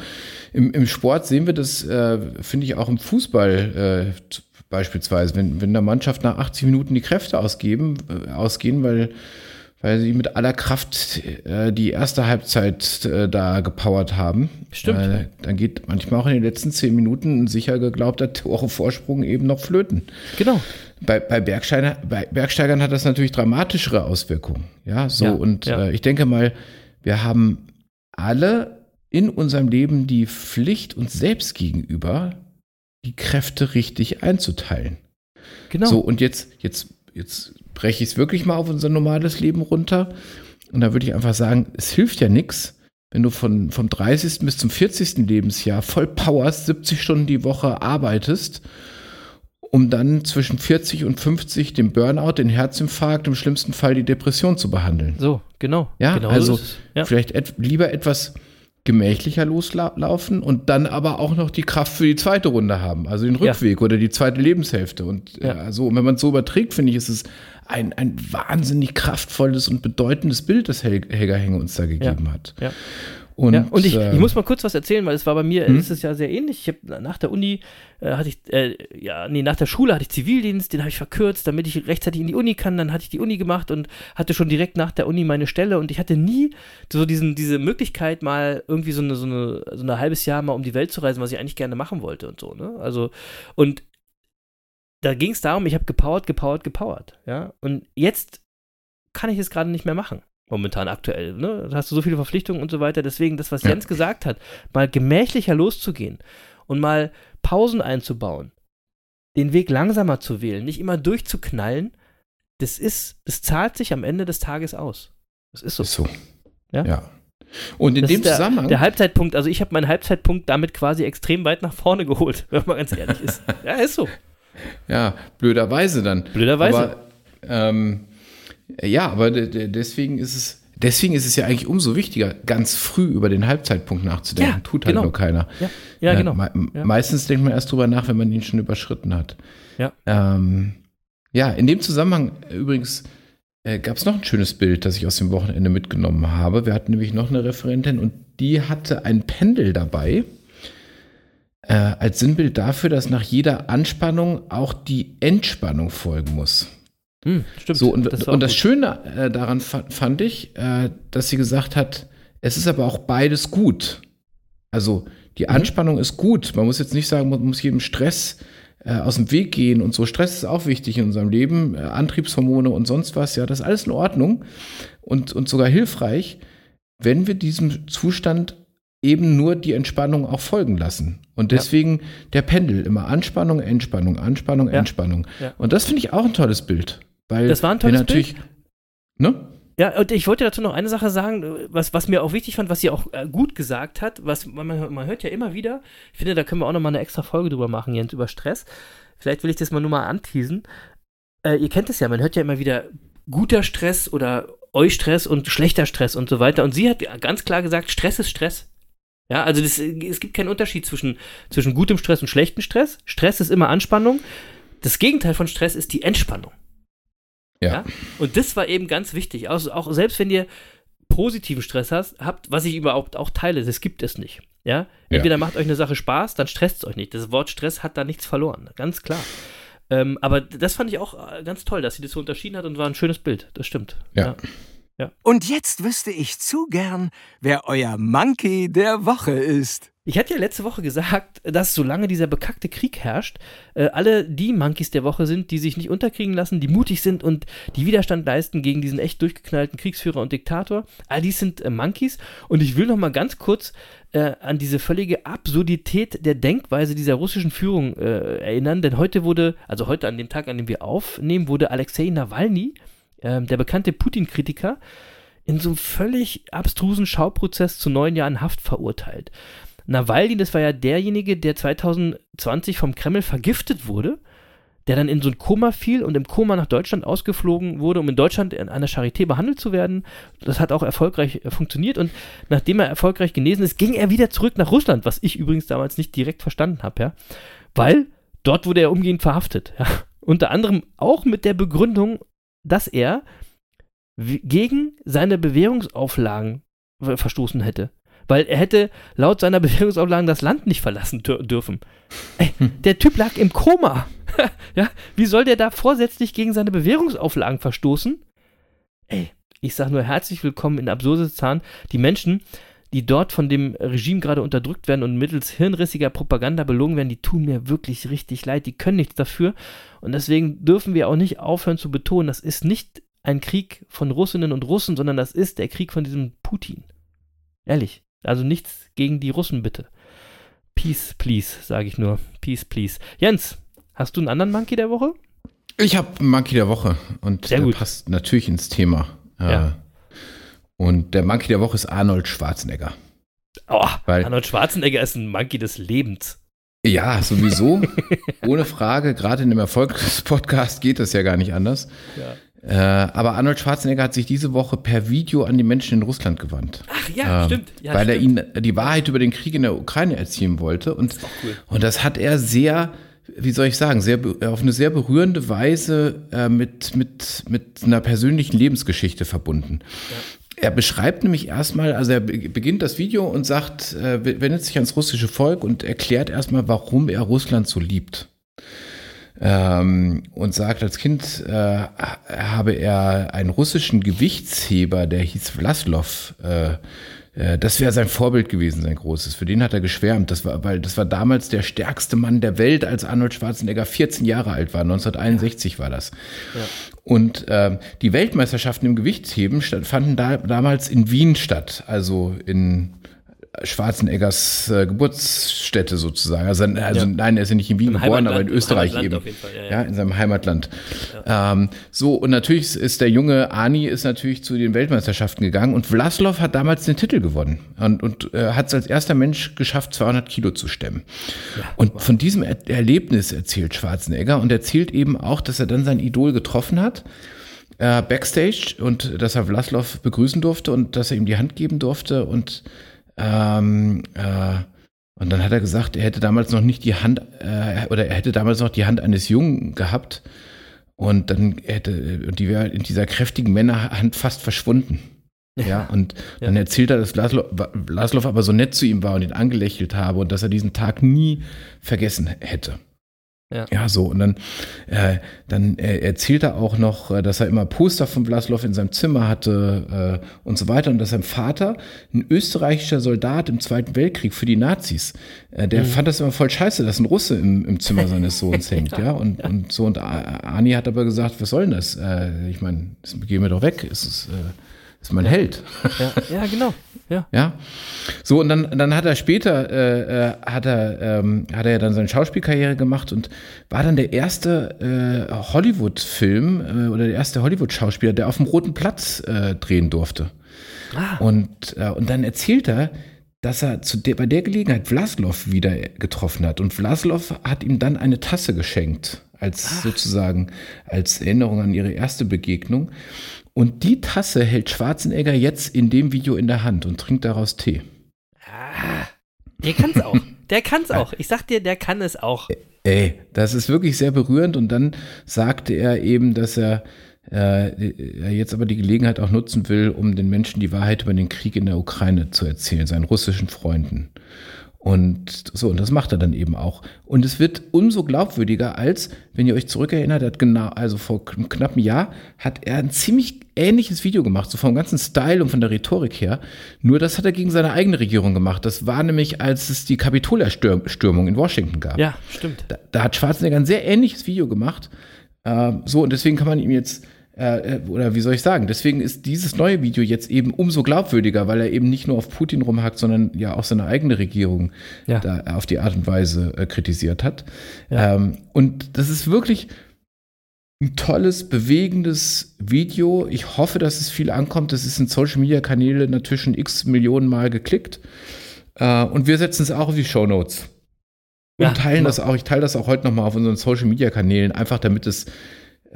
im, im Sport sehen wir das, äh, finde ich, auch im Fußball äh, beispielsweise, wenn, wenn der Mannschaft nach 80 Minuten die Kräfte ausgeben, äh, ausgehen, weil, weil sie mit aller Kraft äh, die erste Halbzeit äh, da gepowert haben. Stimmt. Dann geht manchmal auch in den letzten 10 Minuten ein sicher geglaubter Tore Vorsprung eben noch flöten. Genau. Bei, bei, Bergsteiger, bei Bergsteigern hat das natürlich dramatischere Auswirkungen. Ja, so Ja, und ja. Äh, ich denke mal, wir haben alle in unserem Leben die Pflicht uns selbst gegenüber, die Kräfte richtig einzuteilen. Genau. So, und jetzt, jetzt, jetzt breche ich es wirklich mal auf unser normales Leben runter. Und da würde ich einfach sagen, es hilft ja nichts, wenn du von, vom 30. bis zum 40. Lebensjahr voll Powers 70 Stunden die Woche arbeitest, um dann zwischen 40 und 50 den Burnout, den Herzinfarkt, im schlimmsten Fall die Depression zu behandeln. So, genau. Ja, genau also ja. vielleicht et lieber etwas gemächlicher loslaufen und dann aber auch noch die Kraft für die zweite Runde haben, also den Ja. Rückweg oder die zweite Lebenshälfte. Und Ja. äh, so, und wenn man es so überträgt, finde ich, ist es ein, ein wahnsinnig kraftvolles und bedeutendes Bild, das Hel Helga Henge uns da gegeben hat. Ja. Und, ja, und ich, äh, ich muss mal kurz was erzählen, weil es war bei mir, Hm? ist es ja sehr ähnlich. Ich habe nach der Uni äh, hatte ich, äh, ja, nee, nach der Schule hatte ich Zivildienst, den habe ich verkürzt, damit ich rechtzeitig in die Uni kann. Dann hatte ich die Uni gemacht und hatte schon direkt nach der Uni meine Stelle und ich hatte nie so diesen, diese Möglichkeit, mal irgendwie so eine, so eine, so ein halbes Jahr mal um die Welt zu reisen, was ich eigentlich gerne machen wollte und so, ne? Also, und da ging es darum, ich habe gepowert, gepowert, gepowert, ja. Und jetzt kann ich es gerade nicht mehr machen momentan aktuell. Ne? Da hast du so viele Verpflichtungen und so weiter. Deswegen das, was Ja. Jens gesagt hat, mal gemächlicher loszugehen und mal Pausen einzubauen, den Weg langsamer zu wählen, nicht immer durchzuknallen, das ist, das zahlt sich am Ende des Tages aus. Das ist so. ist so. Ja? ja. Und in Das dem der, Zusammenhang. Der Halbzeitpunkt, also ich habe meinen Halbzeitpunkt damit quasi extrem weit nach vorne geholt, wenn man ganz ehrlich ist. Ja, ist so. Ja, blöderweise dann. Blöderweise. Aber, ähm, ja, aber de- de- deswegen ist es. Deswegen ist es ja eigentlich umso wichtiger, ganz früh über den Halbzeitpunkt nachzudenken. Ja, Tut halt genau. nur keiner. ja, ja, Äh, genau. me Ja. Meistens denkt man erst drüber nach, wenn man ihn schon überschritten hat. Ja. Ähm, ja, in dem Zusammenhang äh, übrigens äh, gab es noch ein schönes Bild, das ich aus dem Wochenende mitgenommen habe. Wir hatten nämlich noch eine Referentin und die hatte ein Pendel dabei. Äh, als Sinnbild dafür, dass nach jeder Anspannung auch die Entspannung folgen muss. Hm, stimmt. So, und Das und das. Schöne äh, daran fa fand ich, äh, dass sie gesagt hat, es ist aber auch beides gut. Also die Mhm. Anspannung ist gut. Man muss jetzt nicht sagen, man muss jedem Stress äh, aus dem Weg gehen und so. Stress ist auch wichtig in unserem Leben, Antriebshormone und sonst was. Ja, das ist alles in Ordnung und, und sogar hilfreich, wenn wir diesem Zustand eben nur die Entspannung auch folgen lassen. Und Ja. deswegen der Pendel immer Anspannung, Entspannung, Anspannung, Ja. Entspannung. Ja. Und das finde ich auch ein tolles Bild. Weil Das war ein tolles natürlich, Ne? Ja, und ich wollte dazu noch eine Sache sagen, was, was mir auch wichtig fand, was sie auch äh, gut gesagt hat, was man, man hört ja immer wieder, ich finde, da können wir auch noch mal eine extra Folge drüber machen, Jens, über Stress. Vielleicht will ich das mal nur mal anteasen. Äh, ihr kennt es ja, man hört ja immer wieder guter Stress oder Eustress und schlechter Stress und so weiter. Und sie hat ganz klar gesagt, Stress ist Stress. Ja, also das, es gibt keinen Unterschied zwischen, zwischen gutem Stress und schlechtem Stress. Stress ist immer Anspannung. Das Gegenteil von Stress ist die Entspannung. Ja. Und das war eben ganz wichtig. Also auch selbst wenn ihr positiven Stress hast, habt, was ich überhaupt auch teile, das gibt es nicht. Ja? Entweder macht euch eine Sache Spaß, dann stresst es euch nicht. Das Wort Stress hat da nichts verloren, ganz klar. Ähm, aber das fand ich auch äh, ganz toll, dass sie das so unterschieden hat und war ein schönes Bild. Das stimmt. Ja. Und jetzt wüsste ich zu gern, wer euer Monkey der Woche ist. Ich hatte ja letzte Woche gesagt, dass solange dieser bekackte Krieg herrscht, äh, alle die Monkeys der Woche sind, die sich nicht unterkriegen lassen, die mutig sind und die Widerstand leisten gegen diesen echt durchgeknallten Kriegsführer und Diktator. All dies sind äh, Monkeys. Und ich will noch mal ganz kurz äh, an diese völlige Absurdität der Denkweise dieser russischen Führung äh, erinnern. Denn heute wurde, also heute an dem Tag, an dem wir aufnehmen, wurde Alexei Nawalny, äh, der bekannte Putin-Kritiker, in so einem völlig abstrusen Schauprozess zu neun Jahren Haft verurteilt. Nawalny, das war ja derjenige, der 2020 vom Kreml vergiftet wurde, der dann in so ein Koma fiel und im Koma nach Deutschland ausgeflogen wurde, um in Deutschland in einer Charité behandelt zu werden. Das hat auch erfolgreich äh, funktioniert und nachdem er erfolgreich genesen ist, ging er wieder zurück nach Russland, was ich übrigens damals nicht direkt verstanden habe, ja, weil dort wurde er umgehend verhaftet. Ja. Unter anderem auch mit der Begründung, dass er gegen seine Bewährungsauflagen verstoßen hätte. Weil er hätte laut seiner Bewährungsauflagen das Land nicht verlassen dürfen. Ey, der Typ lag im Koma. ja, wie soll der da vorsätzlich gegen seine Bewährungsauflagen verstoßen? Ey, ich sag nur herzlich willkommen in Absurdistan. Die Menschen, die dort von dem Regime gerade unterdrückt werden und mittels hirnrissiger Propaganda belogen werden, die tun mir wirklich richtig leid. Die können nichts dafür. Und deswegen dürfen wir auch nicht aufhören zu betonen, das ist nicht ein Krieg von Russinnen und Russen, sondern das ist der Krieg von diesem Putin. Ehrlich. Also nichts gegen die Russen, bitte. Peace, please, sage ich nur. Peace, please. Jens, hast du einen anderen Monkey der Woche? Ich habe einen Monkey der Woche und Sehr der gut. passt natürlich ins Thema. Äh, Ja. Und der Monkey der Woche ist Arnold Schwarzenegger. Oh, Weil- Arnold Schwarzenegger ist ein Monkey des Lebens. Ja, sowieso. Ohne Frage. Gerade in dem Erfolgspodcast geht das ja gar nicht anders. Ja. Äh, aber Arnold Schwarzenegger hat sich diese Woche per Video an die Menschen in Russland gewandt. Ach ja, Ähm, stimmt. Ja, weil er stimmt. ihnen die Wahrheit über den Krieg in der Ukraine erzählen wollte. Und, cool. und das hat er sehr, wie soll ich sagen, sehr, auf eine sehr berührende Weise äh, mit, mit, mit einer persönlichen Lebensgeschichte verbunden. Er beschreibt nämlich erstmal, also er be- beginnt das Video und sagt, äh, wendet sich ans russische Volk und erklärt erstmal, warum er Russland so liebt. Ähm, und sagt, als Kind äh, habe er einen russischen Gewichtsheber, der hieß Vlaslow, äh, äh, das wäre sein Vorbild gewesen, sein großes. Für den hat er geschwärmt. Das war, weil das war damals der stärkste Mann der Welt, als Arnold Schwarzenegger 14 Jahre alt war. 1961 war das. Und ähm, die Weltmeisterschaften im Gewichtsheben fanden da, damals in Wien statt, also in Schwarzeneggers äh, Geburtsstätte sozusagen. Also, also Ja. nein, er ist ja nicht in Wien Im geboren, aber in Österreich eben. Fall, ja, ja. ja, in seinem Heimatland. Ähm, so, und natürlich ist der junge Ani ist natürlich zu den Weltmeisterschaften gegangen und Vlaslow hat damals den Titel gewonnen und, und äh, hat es als erster Mensch geschafft, 200 Kilo zu stemmen. und von diesem er Erlebnis erzählt Schwarzenegger und erzählt eben auch, dass er dann sein Idol getroffen hat äh, backstage und dass er Vlaslow begrüßen durfte und dass er ihm die Hand geben durfte und ähm, äh, und dann hat er gesagt, er hätte damals noch nicht die Hand äh, oder er hätte damals noch die Hand eines Jungen gehabt und dann hätte und die wäre in dieser kräftigen Männerhand fast verschwunden. Ja, und dann erzählt er, dass Vlaslow, Vlaslow aber so nett zu ihm war und ihn angelächelt habe und dass er diesen Tag nie vergessen hätte. Ja. Ja, so. Und dann, äh, dann äh, erzählt er auch noch, äh, dass er immer Poster von Vlaslow in seinem Zimmer hatte äh, und so weiter. Und dass sein Vater, ein österreichischer Soldat im Zweiten Weltkrieg für die Nazis, äh, der fand das immer voll scheiße, dass ein Russe im, im Zimmer seines Sohns hängt. ja, und, und so. Und Ani hat aber gesagt, was soll denn das? Äh, ich meine, das gehen wir doch weg. Es ist, äh, ist mein Held. Ja, ja, genau. Ja. Ja. So, und dann, dann hat er später, äh, äh, hat er, ähm, hat er dann seine Schauspielkarriere gemacht und war dann der erste äh, Hollywood-Film äh, oder der erste Hollywood-Schauspieler, der auf dem Roten Platz äh, drehen durfte. Ah. Und, äh, und dann erzählt er, dass er zu der, bei der Gelegenheit Vlaslow wieder getroffen hat. Und Vlaslow hat ihm dann eine Tasse geschenkt, als sozusagen als Erinnerung an ihre erste Begegnung. Und die Tasse hält Schwarzenegger jetzt in dem Video in der Hand und trinkt daraus Tee. Der kann's auch. Der kann's auch. Ich sag dir, der kann es auch. Ey, das ist wirklich sehr berührend. Und dann sagte er eben, dass er äh, jetzt aber die Gelegenheit auch nutzen will, um den Menschen die Wahrheit über den Krieg in der Ukraine zu erzählen, seinen russischen Freunden. Und so, und das macht er dann eben auch. Und es wird umso glaubwürdiger, als, wenn ihr euch zurückerinnert, hat genau, also vor einem knappen Jahr hat er ein ziemlich ähnliches Video gemacht, so vom ganzen Style und von der Rhetorik her. Nur das hat er gegen seine eigene Regierung gemacht. Das war nämlich, als es die Kapitolstürmung in Washington gab. Ja, stimmt. Da, da hat Schwarzenegger ein sehr ähnliches Video gemacht. Äh, so, und deswegen kann man ihm jetzt äh, oder wie soll ich sagen, deswegen ist dieses neue Video jetzt eben umso glaubwürdiger, weil er eben nicht nur auf Putin rumhackt, sondern ja auch seine eigene Regierung Ja. da auf die Art und Weise äh, kritisiert hat. Ja. Ähm, und das ist wirklich ein tolles, bewegendes Video. Ich hoffe, dass es viel ankommt. Das ist in Social Media Kanäle natürlich schon x Millionen Mal geklickt. Äh, und wir setzen es auch auf die Show Notes. Und Ja, teilen genau. das auch. Ich teile das auch heute nochmal auf unseren Social Media Kanälen, einfach damit es,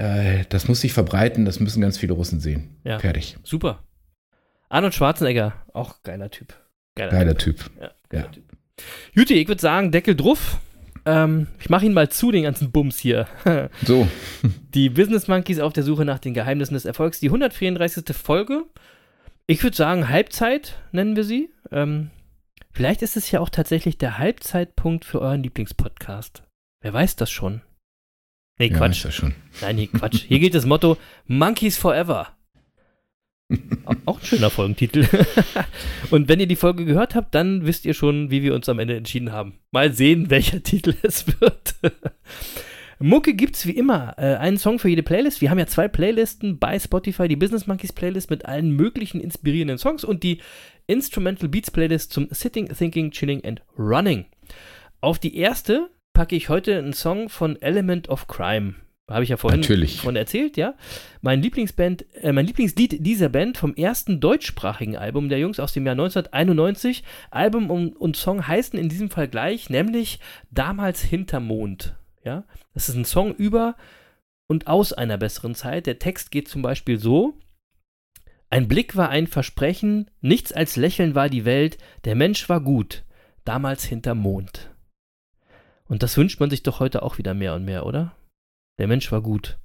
äh, das muss sich verbreiten, das müssen ganz viele Russen sehen. Ja. Fertig. Super. Arnold Schwarzenegger, auch geiler Typ. Geiler Geiler Typ. Ja, geiler Ja. Typ. Juti, ich würde sagen, Deckel drauf. Ähm, ich mache ihn mal zu, den ganzen Bums hier. So, Die Business Monkeys auf der Suche nach den Geheimnissen des Erfolgs. Die 134. Folge. Ich würde sagen, Halbzeit nennen wir sie. Ähm, vielleicht ist es ja auch tatsächlich der Halbzeitpunkt für euren Lieblingspodcast. Wer weiß das schon? Nee, ja, Quatsch. schon. Nein, nee, Quatsch. Hier gilt das Motto Monkeys Forever. Au- Auch ein schöner Folgentitel. Und wenn ihr die Folge gehört habt, dann wisst ihr schon, wie wir uns am Ende entschieden haben. Mal sehen, welcher Titel es wird. Mucke gibt's wie immer. Äh, einen Song für jede Playlist. Wir haben ja zwei Playlisten bei Spotify. Die Business Monkeys Playlist mit allen möglichen inspirierenden Songs und die Instrumental Beats Playlist zum Sitting, Thinking, Chilling and Running. Auf die erste packe ich heute einen Song von Element of Crime. Habe ich ja vorhin Natürlich. von erzählt, ja. Mein Lieblingsband, äh, mein Lieblingslied dieser Band vom ersten deutschsprachigen Album der Jungs aus dem Jahr 1991. Album und, und Song heißen in diesem Fall gleich, nämlich Damals Hintermond. Ja, das ist ein Song über und aus einer besseren Zeit. Der Text geht zum Beispiel so: Ein Blick war ein Versprechen, nichts als Lächeln war die Welt, der Mensch war gut, damals hinterm Mond. Und das wünscht man sich doch heute auch wieder mehr und mehr, oder? Der Mensch war gut.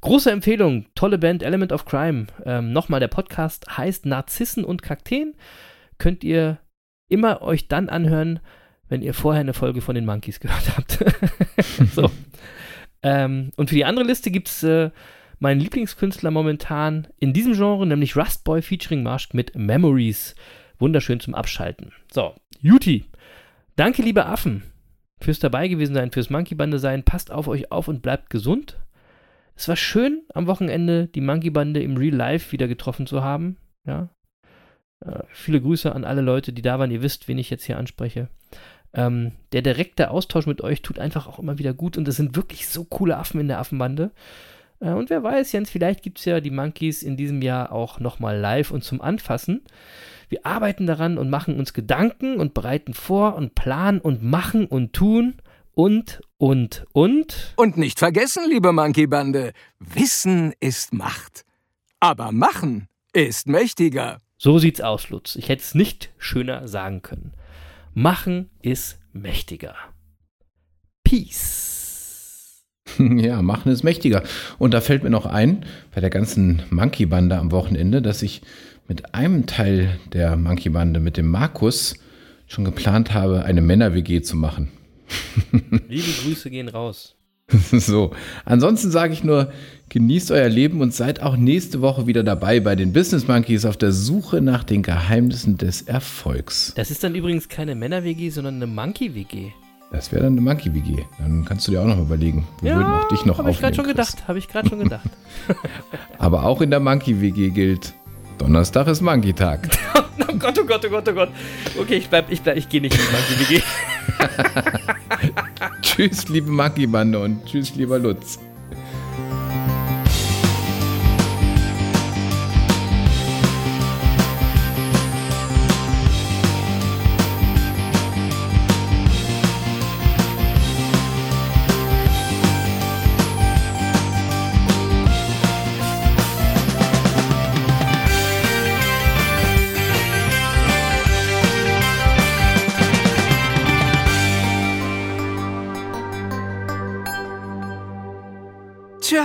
Große Empfehlung, tolle Band Element of Crime. Ähm, Nochmal, der Podcast heißt Narzissen und Kakteen. Könnt ihr immer euch dann anhören, wenn ihr vorher eine Folge von den Monkeys gehört habt. so. Ähm, und für die andere Liste gibt es äh, meinen Lieblingskünstler momentan in diesem Genre, nämlich Rustboy featuring Marsch mit Memories. Wunderschön zum Abschalten. So, Juti. Danke, liebe Affen, fürs dabei gewesen sein, fürs Monkey Bande sein. Passt auf euch auf und bleibt gesund. Es war schön, am Wochenende die Monkey Bande im Real Life wieder getroffen zu haben. Ja. Äh, viele Grüße an alle Leute, die da waren. Ihr wisst, wen ich jetzt hier anspreche. Ähm, der direkte Austausch mit euch tut einfach auch immer wieder gut und es sind wirklich so coole Affen in der Affenbande. Äh, und wer weiß, Jens, vielleicht gibt es ja die Monkeys in diesem Jahr auch nochmal live und zum Anfassen. Wir arbeiten daran und machen uns Gedanken und bereiten vor und planen und machen und tun und, und, und. Und nicht vergessen, liebe Monkey-Bande, Wissen ist Macht. Aber Machen ist mächtiger. So sieht's aus, Lutz. Ich hätte es nicht schöner sagen können. Machen ist mächtiger. Peace. Ja, machen ist mächtiger. Und da fällt mir noch ein, bei der ganzen Monkey-Bande am Wochenende, dass ich mit einem Teil der Monkey-Bande, mit dem Markus, schon geplant habe, eine Männer-WG zu machen. Liebe Grüße gehen raus. so, ansonsten sage ich nur, genießt euer Leben und seid auch nächste Woche wieder dabei bei den Business Monkeys auf der Suche nach den Geheimnissen des Erfolgs. Das ist dann übrigens keine Männer-WG, sondern eine Monkey-WG. Das wäre dann eine Monkey-WG. Dann kannst du dir auch noch überlegen. Wir würden auch dich noch habe ich gerade schon aufnehmen, gedacht. Habe ich gerade schon gedacht. Aber auch in der Monkey-WG gilt, Donnerstag ist Monkey-Tag. oh Gott, oh Gott, oh Gott, oh Gott. Okay, ich bleib, ich bleib, ich gehe nicht in die Monkey-WG. tschüss, liebe Monkey-Bande und tschüss, lieber Lutz.